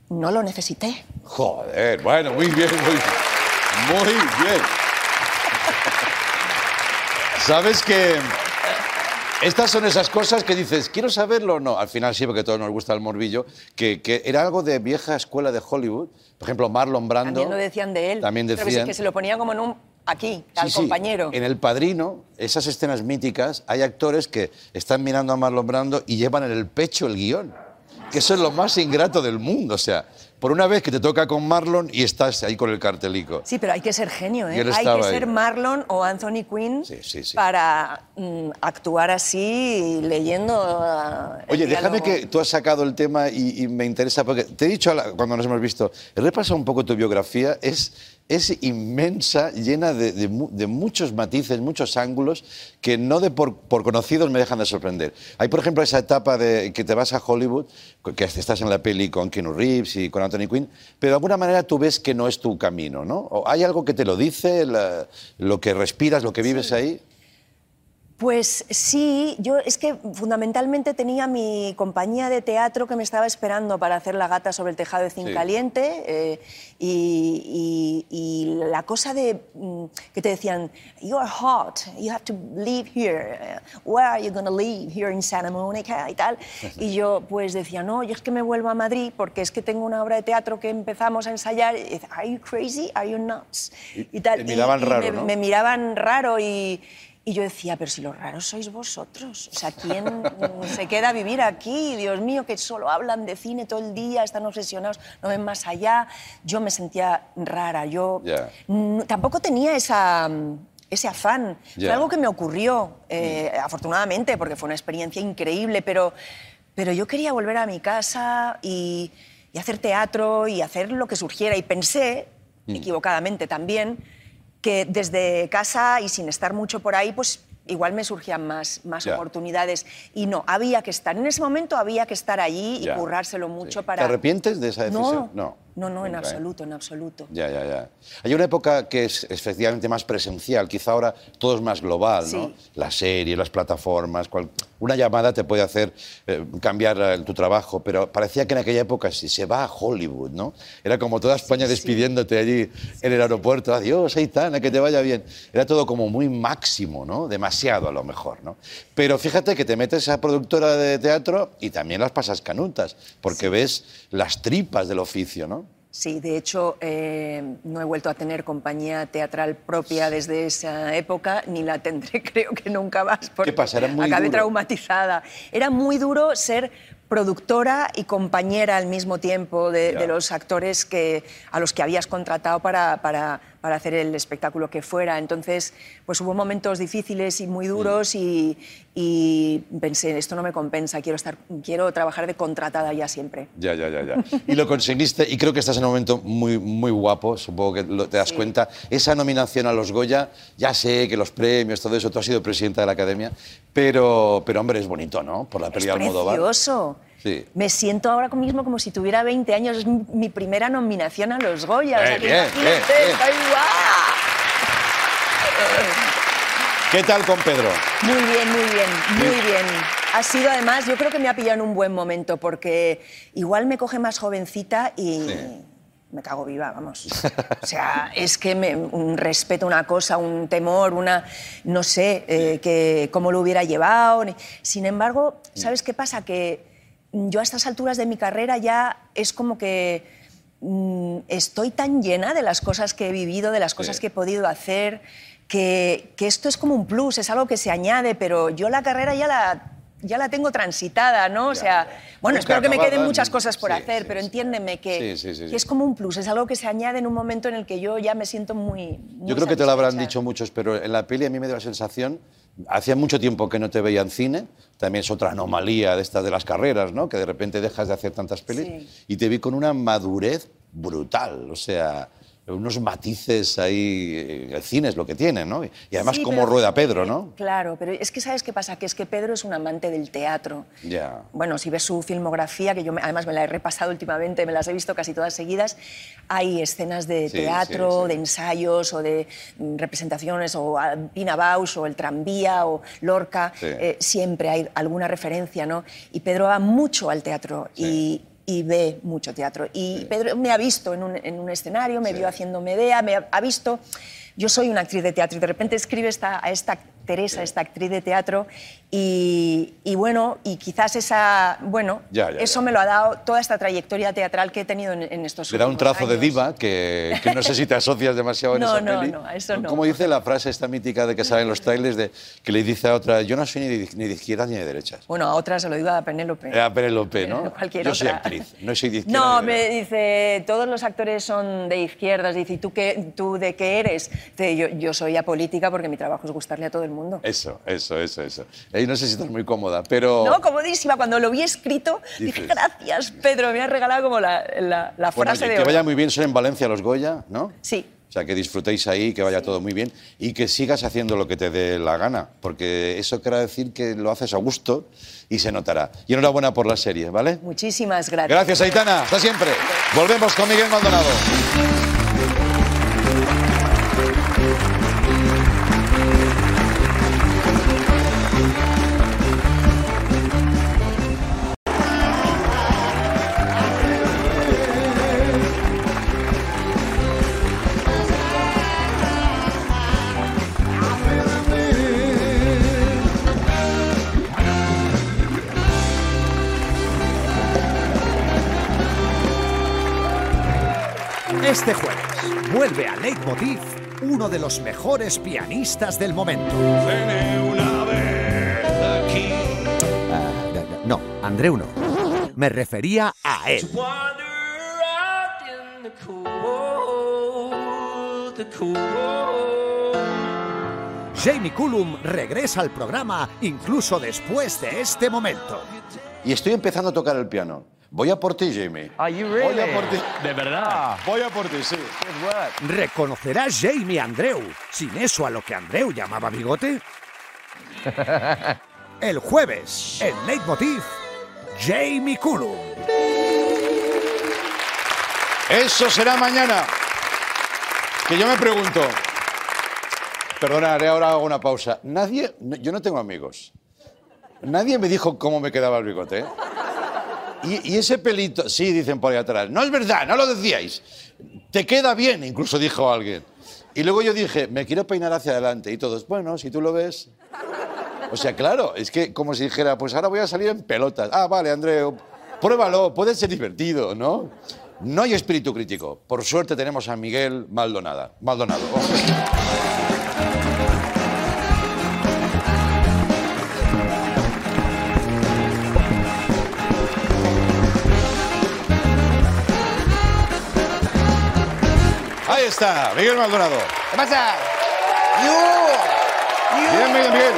no lo necesité. Joder, bueno, muy bien, muy bien. Muy bien. ¿Sabes que estas son esas cosas que dices, quiero saberlo o no? Al final sí, porque a todos nos gusta el morbillo, que, que era algo de vieja escuela de Hollywood. Por ejemplo, Marlon Brando. También lo decían de él. También Pero decían. que se lo ponía como en un aquí, Sí, al sí. compañero. En El Padrino, esas escenas míticas, hay actores que están mirando a Marlon Brando y llevan en el pecho el guion. Que eso es lo más ingrato del mundo. O sea, por una vez que te toca con Marlon y estás ahí con el cartelico. Sí, pero hay que ser genio, ¿eh? Hay que ahí. ser Marlon o Anthony Quinn Sí, sí, sí. para mm, actuar así leyendo. ah, Oye, déjame que tú has sacado el tema y, y me interesa, porque te he dicho la- cuando nos hemos visto, he repasado un poco tu biografía, es, es inmensa, llena de, de mu- de muchos matices, muchos ángulos, que no de por, por conocidos me dejan de sorprender. Hay, por ejemplo, esa etapa de que te vas a Hollywood, que estás en la peli con Keanu Reeves y con Anthony Quinn, pero de alguna manera tú ves que no es tu camino, ¿no? ¿O ¿Hay algo que te lo dice, la- lo que respiras, lo que vives ahí? Pues sí, yo es que fundamentalmente tenía mi compañía de teatro que me estaba esperando para hacer La gata sobre el tejado de zinc Sí. caliente eh, y, y- y la cosa de mm, que te decían, you are hot, you have to live here, eh, where are you going to live? Here in Santa Monica y tal. Y yo pues decía, no, yo es que me vuelvo a Madrid porque es que tengo una obra de teatro que empezamos a ensayar. Y dice, are you crazy? Are you nuts? Y Y, tal. te miraban raro, me, ¿no? me miraban raro y, y yo decía, pero si los raros sois vosotros. O sea, ¿quién mm, se queda a vivir aquí? Dios mío, que solo hablan de cine todo el día, están obsesionados, no ven más allá. Yo me sentía rara. Yo mm, tampoco tenía esa, mm, ese afán. Fue algo que me ocurrió, eh, afortunadamente, porque fue una experiencia increíble, pero, pero yo quería volver a mi casa y, y hacer teatro y hacer lo que surgiera. Y pensé, equivocadamente también, que desde casa y sin estar mucho por ahí, pues igual me surgían más, más oportunidades. Y no, había que estar, en ese momento había que estar allí y currárselo mucho Sí. para... ¿Te arrepientes de esa decisión? No, no, no, en Nunca, ¿eh? absoluto, en absoluto. Ya, ya, ya. Hay una época que es efectivamente más presencial, quizá ahora todo es más global, ¿no? Las series, las plataformas, cual- una llamada te puede hacer eh, cambiar eh, tu trabajo, pero parecía que en aquella época si se va a Hollywood, ¿no? Era como toda España despidiéndote allí en el aeropuerto, adiós, Aitana, que te vaya bien. Era todo como muy máximo, ¿no? Demasiado a lo mejor, ¿no? Pero fíjate que te metes a productora de teatro y también las pasas canutas, porque ves las tripas del oficio, ¿no? Sí, de hecho, eh, no he vuelto a tener compañía teatral propia desde esa época, ni la tendré, creo que nunca más, porque pasa? Era muy acabé duro. traumatizada. Era muy duro ser productora y compañera al mismo tiempo de, de los actores que, a los que habías contratado para, para- para hacer el espectáculo que fuera. Entonces, pues hubo momentos difíciles y muy duros y, y pensé, esto no me compensa, quiero, estar, quiero trabajar de contratada ya siempre. Ya, ya, ya, ya. Y lo conseguiste y creo que estás en un momento muy, muy guapo, supongo que lo- te das Sí. cuenta. Esa nominación a los Goya, ya sé que los premios, todo eso, tú has sido presidenta de la Academia, pero, pero hombre, es bonito, ¿no? Por la peli Es Almodóvar. precioso. Sí. Me siento ahora mismo como si tuviera 20 años. Es mi primera nominación a los Goya. o sea, Bien, que bien, bien, estoy. ¿Qué tal con Pedro? Muy bien, muy bien, muy bien. ha sido además, yo creo que me ha pillado en un buen momento porque igual me coge más jovencita y me cago viva, vamos. O sea, es que me- un respeto, una cosa, un temor, una, no sé, eh, que cómo lo hubiera llevado. Sin embargo, ¿sabes qué pasa? Que yo a estas alturas de mi carrera ya es como que mm, estoy tan llena de las cosas que he vivido, de las cosas Sí. que he podido hacer, que, que esto es como un plus, es algo que se añade, pero yo la carrera ya la, ya la tengo transitada, ¿no? O sea, bueno, espero que me queden muchas cosas por hacer, pero entiéndeme que, es como un plus, es algo que se añade en un momento en el que yo ya me siento muy... muy Yo creo que te lo habrán dicho muchos, pero en la peli a mí me dio la sensación, hacía mucho tiempo que no te veía en cine, también es otra anomalía de estas de las carreras, ¿no? Que de repente dejas de hacer tantas pelis Sí. y te vi con una madurez brutal, o sea, unos matices ahí, eh, el cine es lo que tiene, ¿no? Y además Sí, pero- rueda Pedro, ¿no? Claro, pero es que ¿sabes qué pasa? Que es que Pedro es un amante del teatro. Ya. Bueno, si ves su filmografía, que yo además me la he repasado últimamente, me las he visto casi todas seguidas, hay escenas de Sí, teatro, sí, de ensayos o de mm, representaciones, o ah, Pina Bausch, o El Tranvía, o Lorca, eh, siempre hay alguna referencia, ¿no? Y Pedro va mucho al teatro y, y ve mucho teatro. Y Pedro me ha visto en un, en un escenario, me vio haciendo Medea, me ha, ha visto... Yo soy una actriz de teatro y de repente escribe esta, a esta Teresa, esta actriz de teatro, y, y bueno, y quizás esa, bueno, Ya, ya, eso ya. me lo ha dado toda esta trayectoria teatral que he tenido en, en estos Le da un trazo de años. diva que, que no sé si te asocias demasiado en No, esa no, peli. no, a eso no. Como dice la frase esta mítica de que sale en los trailers de que le dice a otra, yo no soy ni de, ni de izquierdas ni de derechas. Bueno, a otra se lo digo a Penélope. Era Penélope, ¿no? Cualquier yo soy otra. actriz, no soy de izquierda. No, ni de me dice, todos los actores son de izquierdas. Dice, ¿y tú, qué, tú de qué eres? Yo, yo soy apolítica porque mi trabajo es gustarle a todo el mundo. Eso, eso, eso, eso. Eh, no sé si estás muy cómoda, pero... No, comodísima. Cuando lo vi escrito, dije, Dices. gracias, Pedro. Me has regalado como la, la, la Bueno, frase oye, de que vaya muy bien, son en Valencia los Goya, ¿no? Sí. O sea, que disfrutéis ahí, que vaya todo muy bien y que sigas haciendo lo que te dé la gana, porque eso quiere decir que lo haces a gusto y se notará. Y enhorabuena por la serie, ¿vale? Muchísimas gracias. Gracias, Aitana. Hasta siempre. Volvemos con Miguel Maldonado. Este jueves vuelve a Leitmotiv uno de los mejores pianistas del momento. Ah, no, Andreu no. Me refería a él. Jamie Cullum regresa al programa incluso después de este momento. Y estoy empezando a tocar el piano. Voy a por ti, Jamie. Are you Voy a por ti. De verdad. Voy a por ti, sí. Good work. ¿Reconocerá Jamie a Andreu sin eso a lo que Andreu llamaba bigote? El jueves, en Leitmotiv, Jamie Cullum. Eso será mañana. Que yo me pregunto. Perdona, ahora hago una pausa. Nadie, no- yo no tengo amigos. Nadie me dijo cómo me quedaba el bigote. ¿eh? Y, ese pelito, sí, dicen por ahí atrás. No es verdad, no lo decíais. Te queda bien, incluso dijo alguien. Y luego yo dije, me quiero peinar hacia adelante. Y todos, bueno, si tú lo ves. O sea, claro, es que como si dijera, pues ahora voy a salir en pelotas. Ah, vale, Andreu, pruébalo, puede ser divertido, ¿no? No hay espíritu crítico. Por suerte tenemos a Miguel Maldonada. Maldonado. Ahí está, Miguel Maldonado. ¿Qué pasa? Bienvenido, Miguel.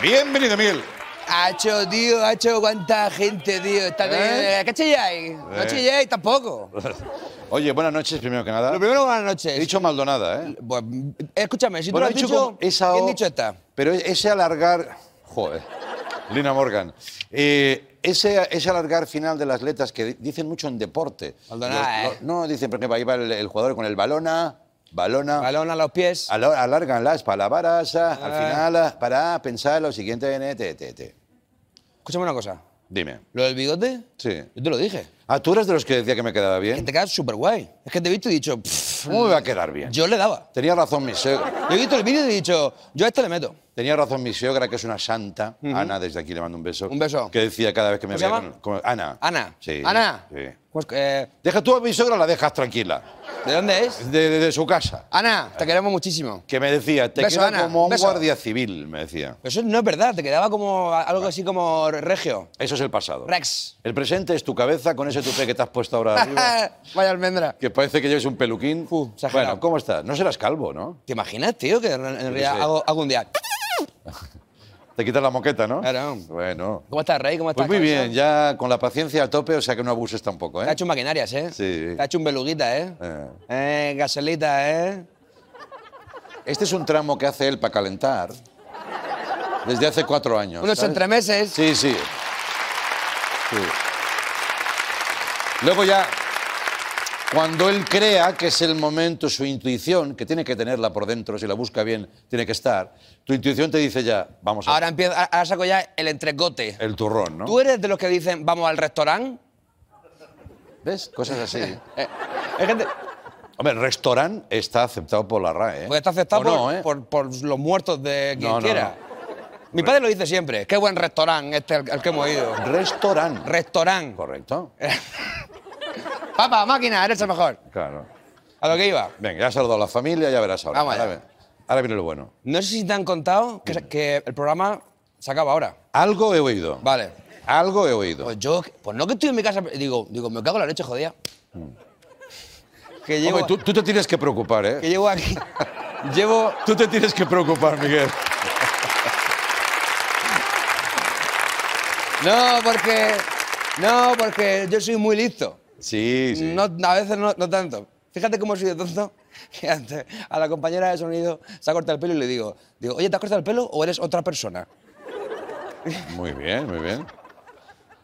Bienvenido, Miguel. Hacho, tío, hacho, cuánta gente, tío. Está ¿Eh? ¿Qué chilláis? No Eh. chilláis tampoco. Oye, buenas noches, primero que nada. Lo primero, buenas noches. He dicho Maldonada, ¿eh? Pues, escúchame, si Bueno, tú lo has dicho esa ¿quién O, dicho esta? Pero ese alargar. Joder. Lina Morgan. Eh, ese, ese alargar final de las letras que di- dicen mucho en deporte. Los- ¿eh? los- no, dicen, por ejemplo, ahí va el, el jugador con el balón a. balona. Balón a los pies. Alargan las palabras ah, al final para pensar lo siguiente en ETT. Escúchame una cosa. Dime. ¿Lo del bigote? Sí. Yo te lo dije. Ah, tú eres de los que decía que me quedaba Que bien. te quedas súper guay. Es que te he visto y he dicho... "Pff, ¿Cómo me va a quedar bien? Yo le daba. Tenía razón mi suegra. Yo he visto el vídeo y he dicho, yo a este le meto. Tenía razón mi suegra, que es una santa. Ana, desde aquí le mando un beso. Un beso. Que decía cada vez que me ¿Cómo se veía Ana. Ana. Sí. Ana. Sí. Pues, eh, Deja tú a mi suegra, la dejas tranquila. ¿De dónde es? De, de- de su casa. Ana, te queremos muchísimo. Que me decía, te Beso, queda Ana, como un beso. guardia civil, me decía. Eso no es verdad, te quedaba como algo así como regio. Eso es el pasado. Rex. El presente es tu cabeza con ese tupé que te has puesto ahora arriba. Vaya almendra. que parece que lleves un peluquín. Exagerado. bueno, ¿cómo estás? No serás calvo, ¿no? ¿Te imaginas, tío, que en en realidad sé. hago, hago un día... Te quitas la moqueta, ¿no? Claro. Bueno. ¿Cómo estás, Rey? ¿Cómo estás? Pues muy bien, ya con la paciencia a tope, o sea que no abuses tampoco, Te ha ¿eh? hecho maquinarias, ¿eh? Sí. Te ha hecho un beluguita, ¿eh? Eh. Eh, gasolita, ¿eh? Este es un tramo que hace él para calentar desde hace cuatro años. Unos ¿sabes? entremeses. Sí, sí. Sí. Luego ya, cuando él crea que es el momento, su intuición, que tiene que tenerla por dentro, si la busca bien, tiene que estar, tu intuición te dice ya, vamos a Ahora empiezo, ahora saco ya el entrecote. el turrón, ¿no? ¿Tú eres de los que dicen, vamos al restaurante? ¿Ves? Cosas así. Eh. Hombre, el restaurante está aceptado por la RAE, ¿eh? Pues está aceptado ¿O por, no, ¿eh? por- por los muertos de quien No, no, quiera. Mi padre lo dice siempre. Qué buen restaurante este al que hemos ido. Restaurante. Restaurante. Correcto. Papá, máquina, eres el mejor. Claro. A lo que iba. Venga, ya has saludado a la familia, ya verás ahora. Vamos allá. ahora, viene lo bueno. No sé si te han contado que, que el programa se acaba ahora. Algo he oído. Vale. Algo he oído. Pues yo, pues no que estoy en mi casa, digo, digo, me cago en la leche, jodida. Que llevo, Hombre, tú, tú te tienes que preocupar, ¿eh? que llevo aquí, llevo, Tú te tienes que preocupar, Miguel. no porque, no porque yo soy muy listo. Sí, sí. No, a veces no, no tanto. Fíjate cómo soy de tonto que antes a la compañera de sonido se ha cortado el pelo y le digo, digo, oye, ¿te has cortado el pelo o eres otra persona? Muy bien, muy bien.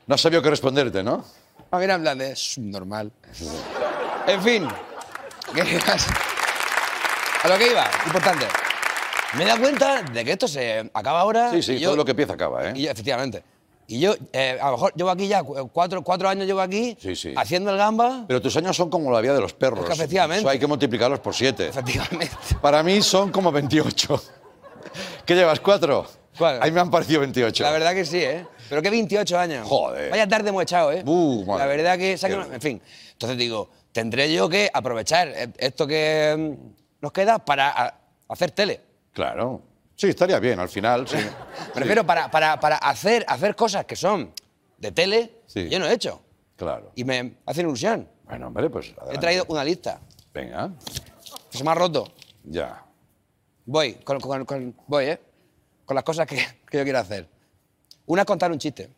No sabido qué responderte, ¿no? Ah, mira, en plan de, es normal. En fin. A lo que iba, importante. Me he dado cuenta de que esto se acaba ahora. Sí, sí, y yo- todo lo que empieza acaba, ¿eh? y yo, efectivamente. Y yo, eh, a lo mejor llevo aquí ya cu- cuatro, cuatro años llevo aquí Sí, sí. haciendo el gamba. Pero tus años son como la vida de los perros. Es que efectivamente. Eso hay que multiplicarlos por siete. Efectivamente. Para mí son como 28. ¿Qué llevas? ¿Cuatro? ¿Cuál? Ahí me han parecido 28. La verdad que sí, ¿eh? Pero que 28 años. Joder. Vaya tarde hemos echado, ¿eh? Uh, La verdad que... En fin. Entonces digo, tendré yo que aprovechar eh, esto que mm, nos queda para a- hacer tele. Claro. Sí, estaría bien, al final, sí. Me refiero para, para, para hacer, hacer cosas que son de tele, Sí. yo no he hecho. Claro. Y me hace ilusión. Bueno, hombre, pues He adelante. traído una lista Venga, que se me ha roto. ya. Voy, con, con- con- voy, ¿eh? Con las cosas que, que yo quiero hacer. Una es contar un chiste.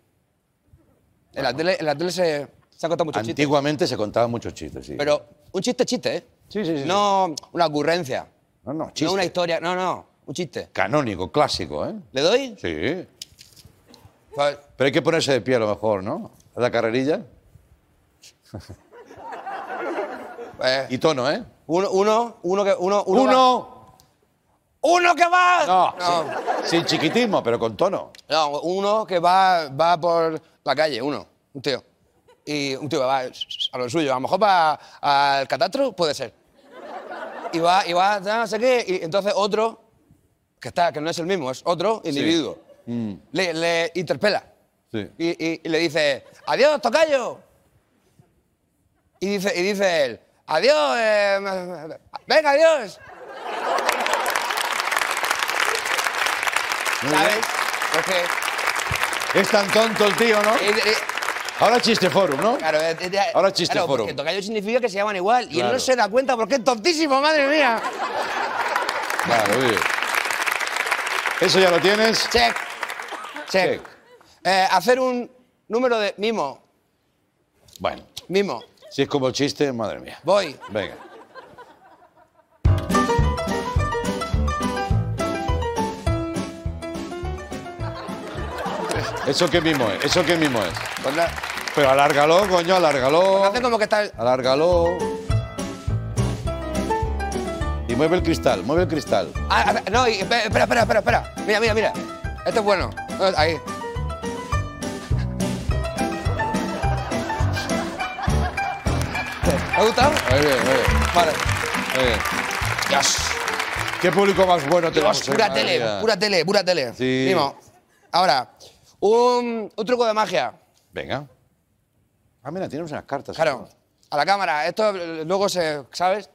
En la tele, en la tele se, se han contado muchos chistes. Antiguamente se contaban muchos chistes, sí. Pero un chiste, chiste, ¿eh? Sí, sí, sí, No una ocurrencia. No, no, No chiste. una historia. No, no. Un chiste. Canónico, clásico, ¿eh? ¿Le doy? Sí. Pero hay que ponerse de pie a lo mejor, ¿no? ¿A la carrerilla? eh, Y tono, ¿eh? uno, uno, uno que. Uno, uno. ¡Uno! va- ¡Uno que va! No, No. sin- sin chiquitismo, pero con tono. No, uno que va, va por la calle, uno, un tío. Y un tío que va a lo suyo. A lo mejor va al catastro, puede ser. Y va, y va, no sé qué. Y entonces otro, que, está, que no es el mismo, es otro individuo, le, le interpela. Sí. Y, y- y le dice, adiós, tocayo. Y dice, y dice él, adiós, eh, venga, adiós. ¿Sabes? Porque... Es tan tonto el tío, ¿no? Ahora chiste forum, ¿no? Claro, Ahora chiste claro, foro. porque tocayo significa que se llaman igual. Y él Claro. no se da cuenta porque es tontísimo, madre mía. Muy bien. ¿Eso ya lo tienes? Check. Check. Check. Eh, hacer un número de mimo. Bueno, Mimo. si es como el chiste, madre mía. Voy. Venga. ¿Eso qué mismo es? ¿Eso qué mismo es? Cuando- Pero alárgalo, coño, alárgalo. Hace como que está... Alárgalo. Mueve el cristal, mueve el cristal. Ah, ah, no, espera, espera, espera, espera. Mira, mira, mira. Esto es bueno. No, Ahí. ¿Te ha gustado? Muy bien, muy bien. Vale. muy bien. Dios. ¿Qué público más bueno tenemos Dios, pura tele, pura tele, pura tele. Sí. Mimo. Ahora, un, un truco de magia. Venga. Ah, mira, tienes unas cartas. Claro, a la cámara. Esto eh, luego se. ¿Sabes?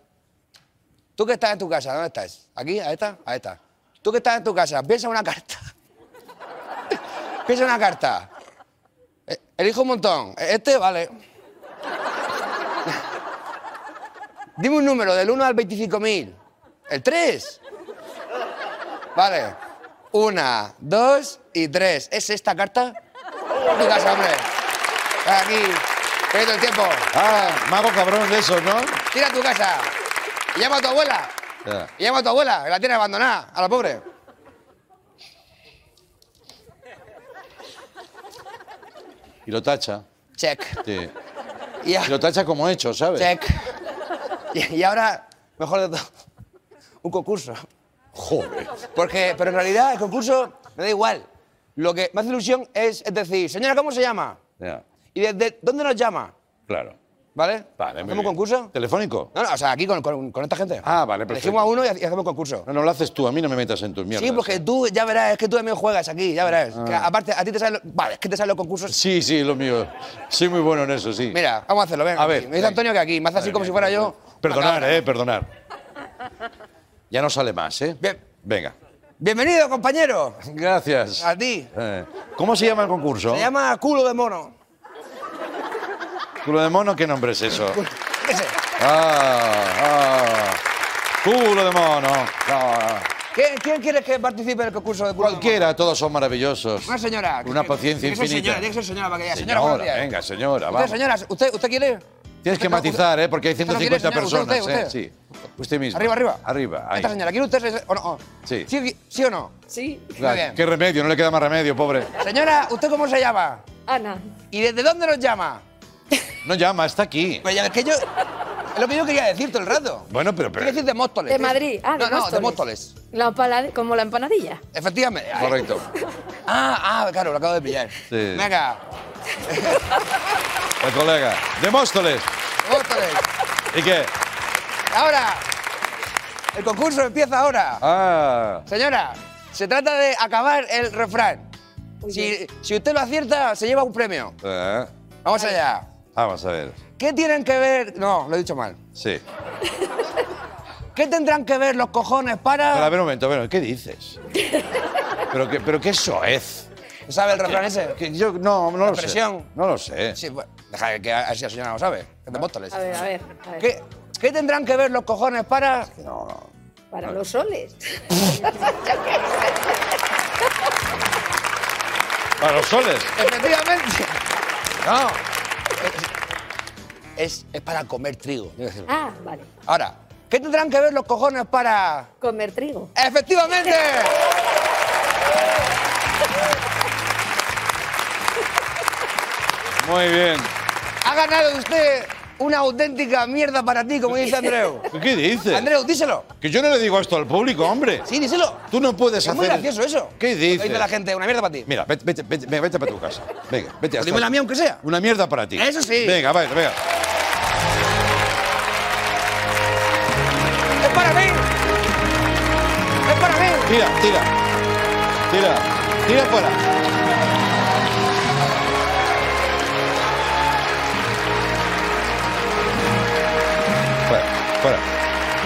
Tú que estás en tu casa, ¿dónde estás? ¿Aquí? ¿A esta? A esta. Tú que estás en tu casa, piensa una carta. piensa una carta. Eh, Elijo un montón. Este, vale. Dime un número del 1 al 25.000. ¿El 3? Vale. Una, dos y tres. ¿Es esta carta? Tu casa, hombre. Aquí. Perdiendo el tiempo. Ah, mago cabrón de esos, ¿no? Tira a tu casa. Y llama a tu abuela. Y llama a tu abuela, que la tiene abandonada, a la pobre. Y lo tacha. Check. Sí. Y, a- Y lo tacha como hecho, ¿sabes? check. Y, y ahora, mejor de todo, un concurso. Joder. Porque, pero en realidad el concurso me da igual. Lo que me hace ilusión es, es decir, señora, ¿cómo se llama? Ya, ¿Y desde dónde nos llama? claro. ¿Vale? Vale, muy ¿Hacemos bien. concurso? ¿Telefónico? No, no, o sea, aquí con, con- con esta gente. Ah, vale, perfecto. Elegimos a uno y, ha- y hacemos concurso. No, no, lo haces tú, a mí no me metas en tus mierdas. Sí, porque tú, ya verás, es que tú también juegas aquí, ya verás. Ah. Que aparte, a ti te salen los, vale, es que te salen los concursos. Sí, sí, lo mío. Soy muy bueno en eso, sí. Mira, vamos a hacerlo, venga. A ver, Me dice venga. Antonio que aquí, me hace así como si fuera yo. Perdonar, eh, perdonar. Ya no sale más, ¿eh? Bien. Venga. Bienvenido, compañero. Gracias. A ti. Eh, ¿Cómo se llama el concurso? Se llama culo de mono. ¿Culo de mono? ¿Qué nombre es eso? Ah, ah. Culo de mono. Ah. ¿Quién, quién quieres que participe en el concurso de culo de Cualquiera, todos son maravillosos. mono? Una señora. Una Que- paciencia tiene que ser infinita. Señora, tiene que ser señora para que diga, señora, buenos días. venga, señora, Usted, vamos. señora, ¿usted, usted quiere? Tienes que matizar, ¿eh? Porque hay usted no quiere, 150 señora? personas, ¿Usted, ¿eh? Sí. Usted mismo. Arriba, arriba. Arriba, ahí. Esta señora, ¿quiere usted o no? Sí. ¿Sí, sí o no? Sí. Muy bien. Qué remedio, no le queda más remedio, pobre. Señora, ¿usted cómo se llama? Ana. ¿Y desde dónde nos llama? No llama, está aquí. Pues ya ves que yo... Es lo que yo quería decir todo el rato. Bueno, pero... Quiero pero decir de Móstoles. De Madrid. Ah, de no, no, de Móstoles. La empala- como la empanadilla. Efectivamente. Correcto. Ah, ah, claro, lo acabo de pillar. Sí. Venga, El colega. De Móstoles. Móstoles. ¿Y qué? Ahora, el concurso empieza ahora. Ah. Señora, se trata de acabar el refrán. Si, si usted lo acierta, se lleva un premio. Eh, Vamos allá. Vamos a ver. ¿Qué tienen que ver...? No, lo he dicho mal. Sí. ¿Qué tendrán que ver los cojones Pero, a para...? ver un momento, a ver, ¿qué dices? ¿Pero qué, pero qué soez? ¿Sabe el refrán ese? Que yo no, no lo expresión. sé. No lo sé. Sí, pues, deja que a ver si la señora lo sabe. Es de Móstoles. A ver, a ver. A ver. ¿Qué, ¿Qué tendrán que ver los cojones para...? No, no. Para los soles. Para los soles. Efectivamente. No. Es, es para comer trigo. Ah, vale. Ahora, ¿qué tendrán que ver los cojones para...? Comer trigo. ¡Efectivamente! Muy bien. Ha ganado usted una auténtica mierda para ti, como dice Andreu. ¿Qué dices? Andreu, díselo. Que yo no le digo esto al público, hombre. Sí, díselo. Tú no puedes Es hacer. muy gracioso eso. ¿Qué dices? Dice la gente, una mierda para ti. Mira, vete, vete, vete, vete para tu casa. Venga, vete hasta. Dime la mía aunque sea. Una mierda para ti. Eso sí. Venga, vaya, venga. Tira, tira. Tira. Tira fuera. Fuera, fuera,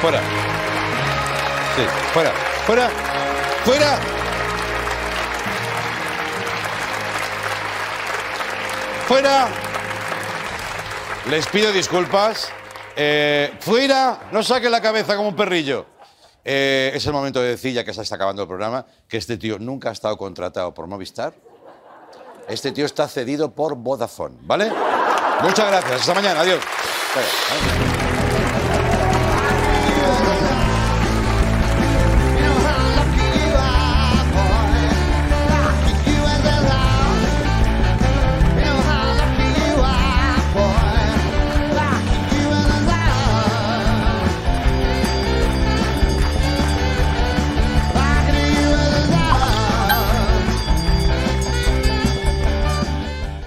fuera. Sí, fuera, fuera, fuera. Fuera. Les pido disculpas. Eh, fuera, no saque la cabeza como un perrillo. Eh, es el momento de decir, ya que se está acabando el programa, que este tío nunca ha estado contratado por Movistar. Este tío está cedido por Vodafone, ¿vale? Muchas gracias. Hasta mañana. Adiós.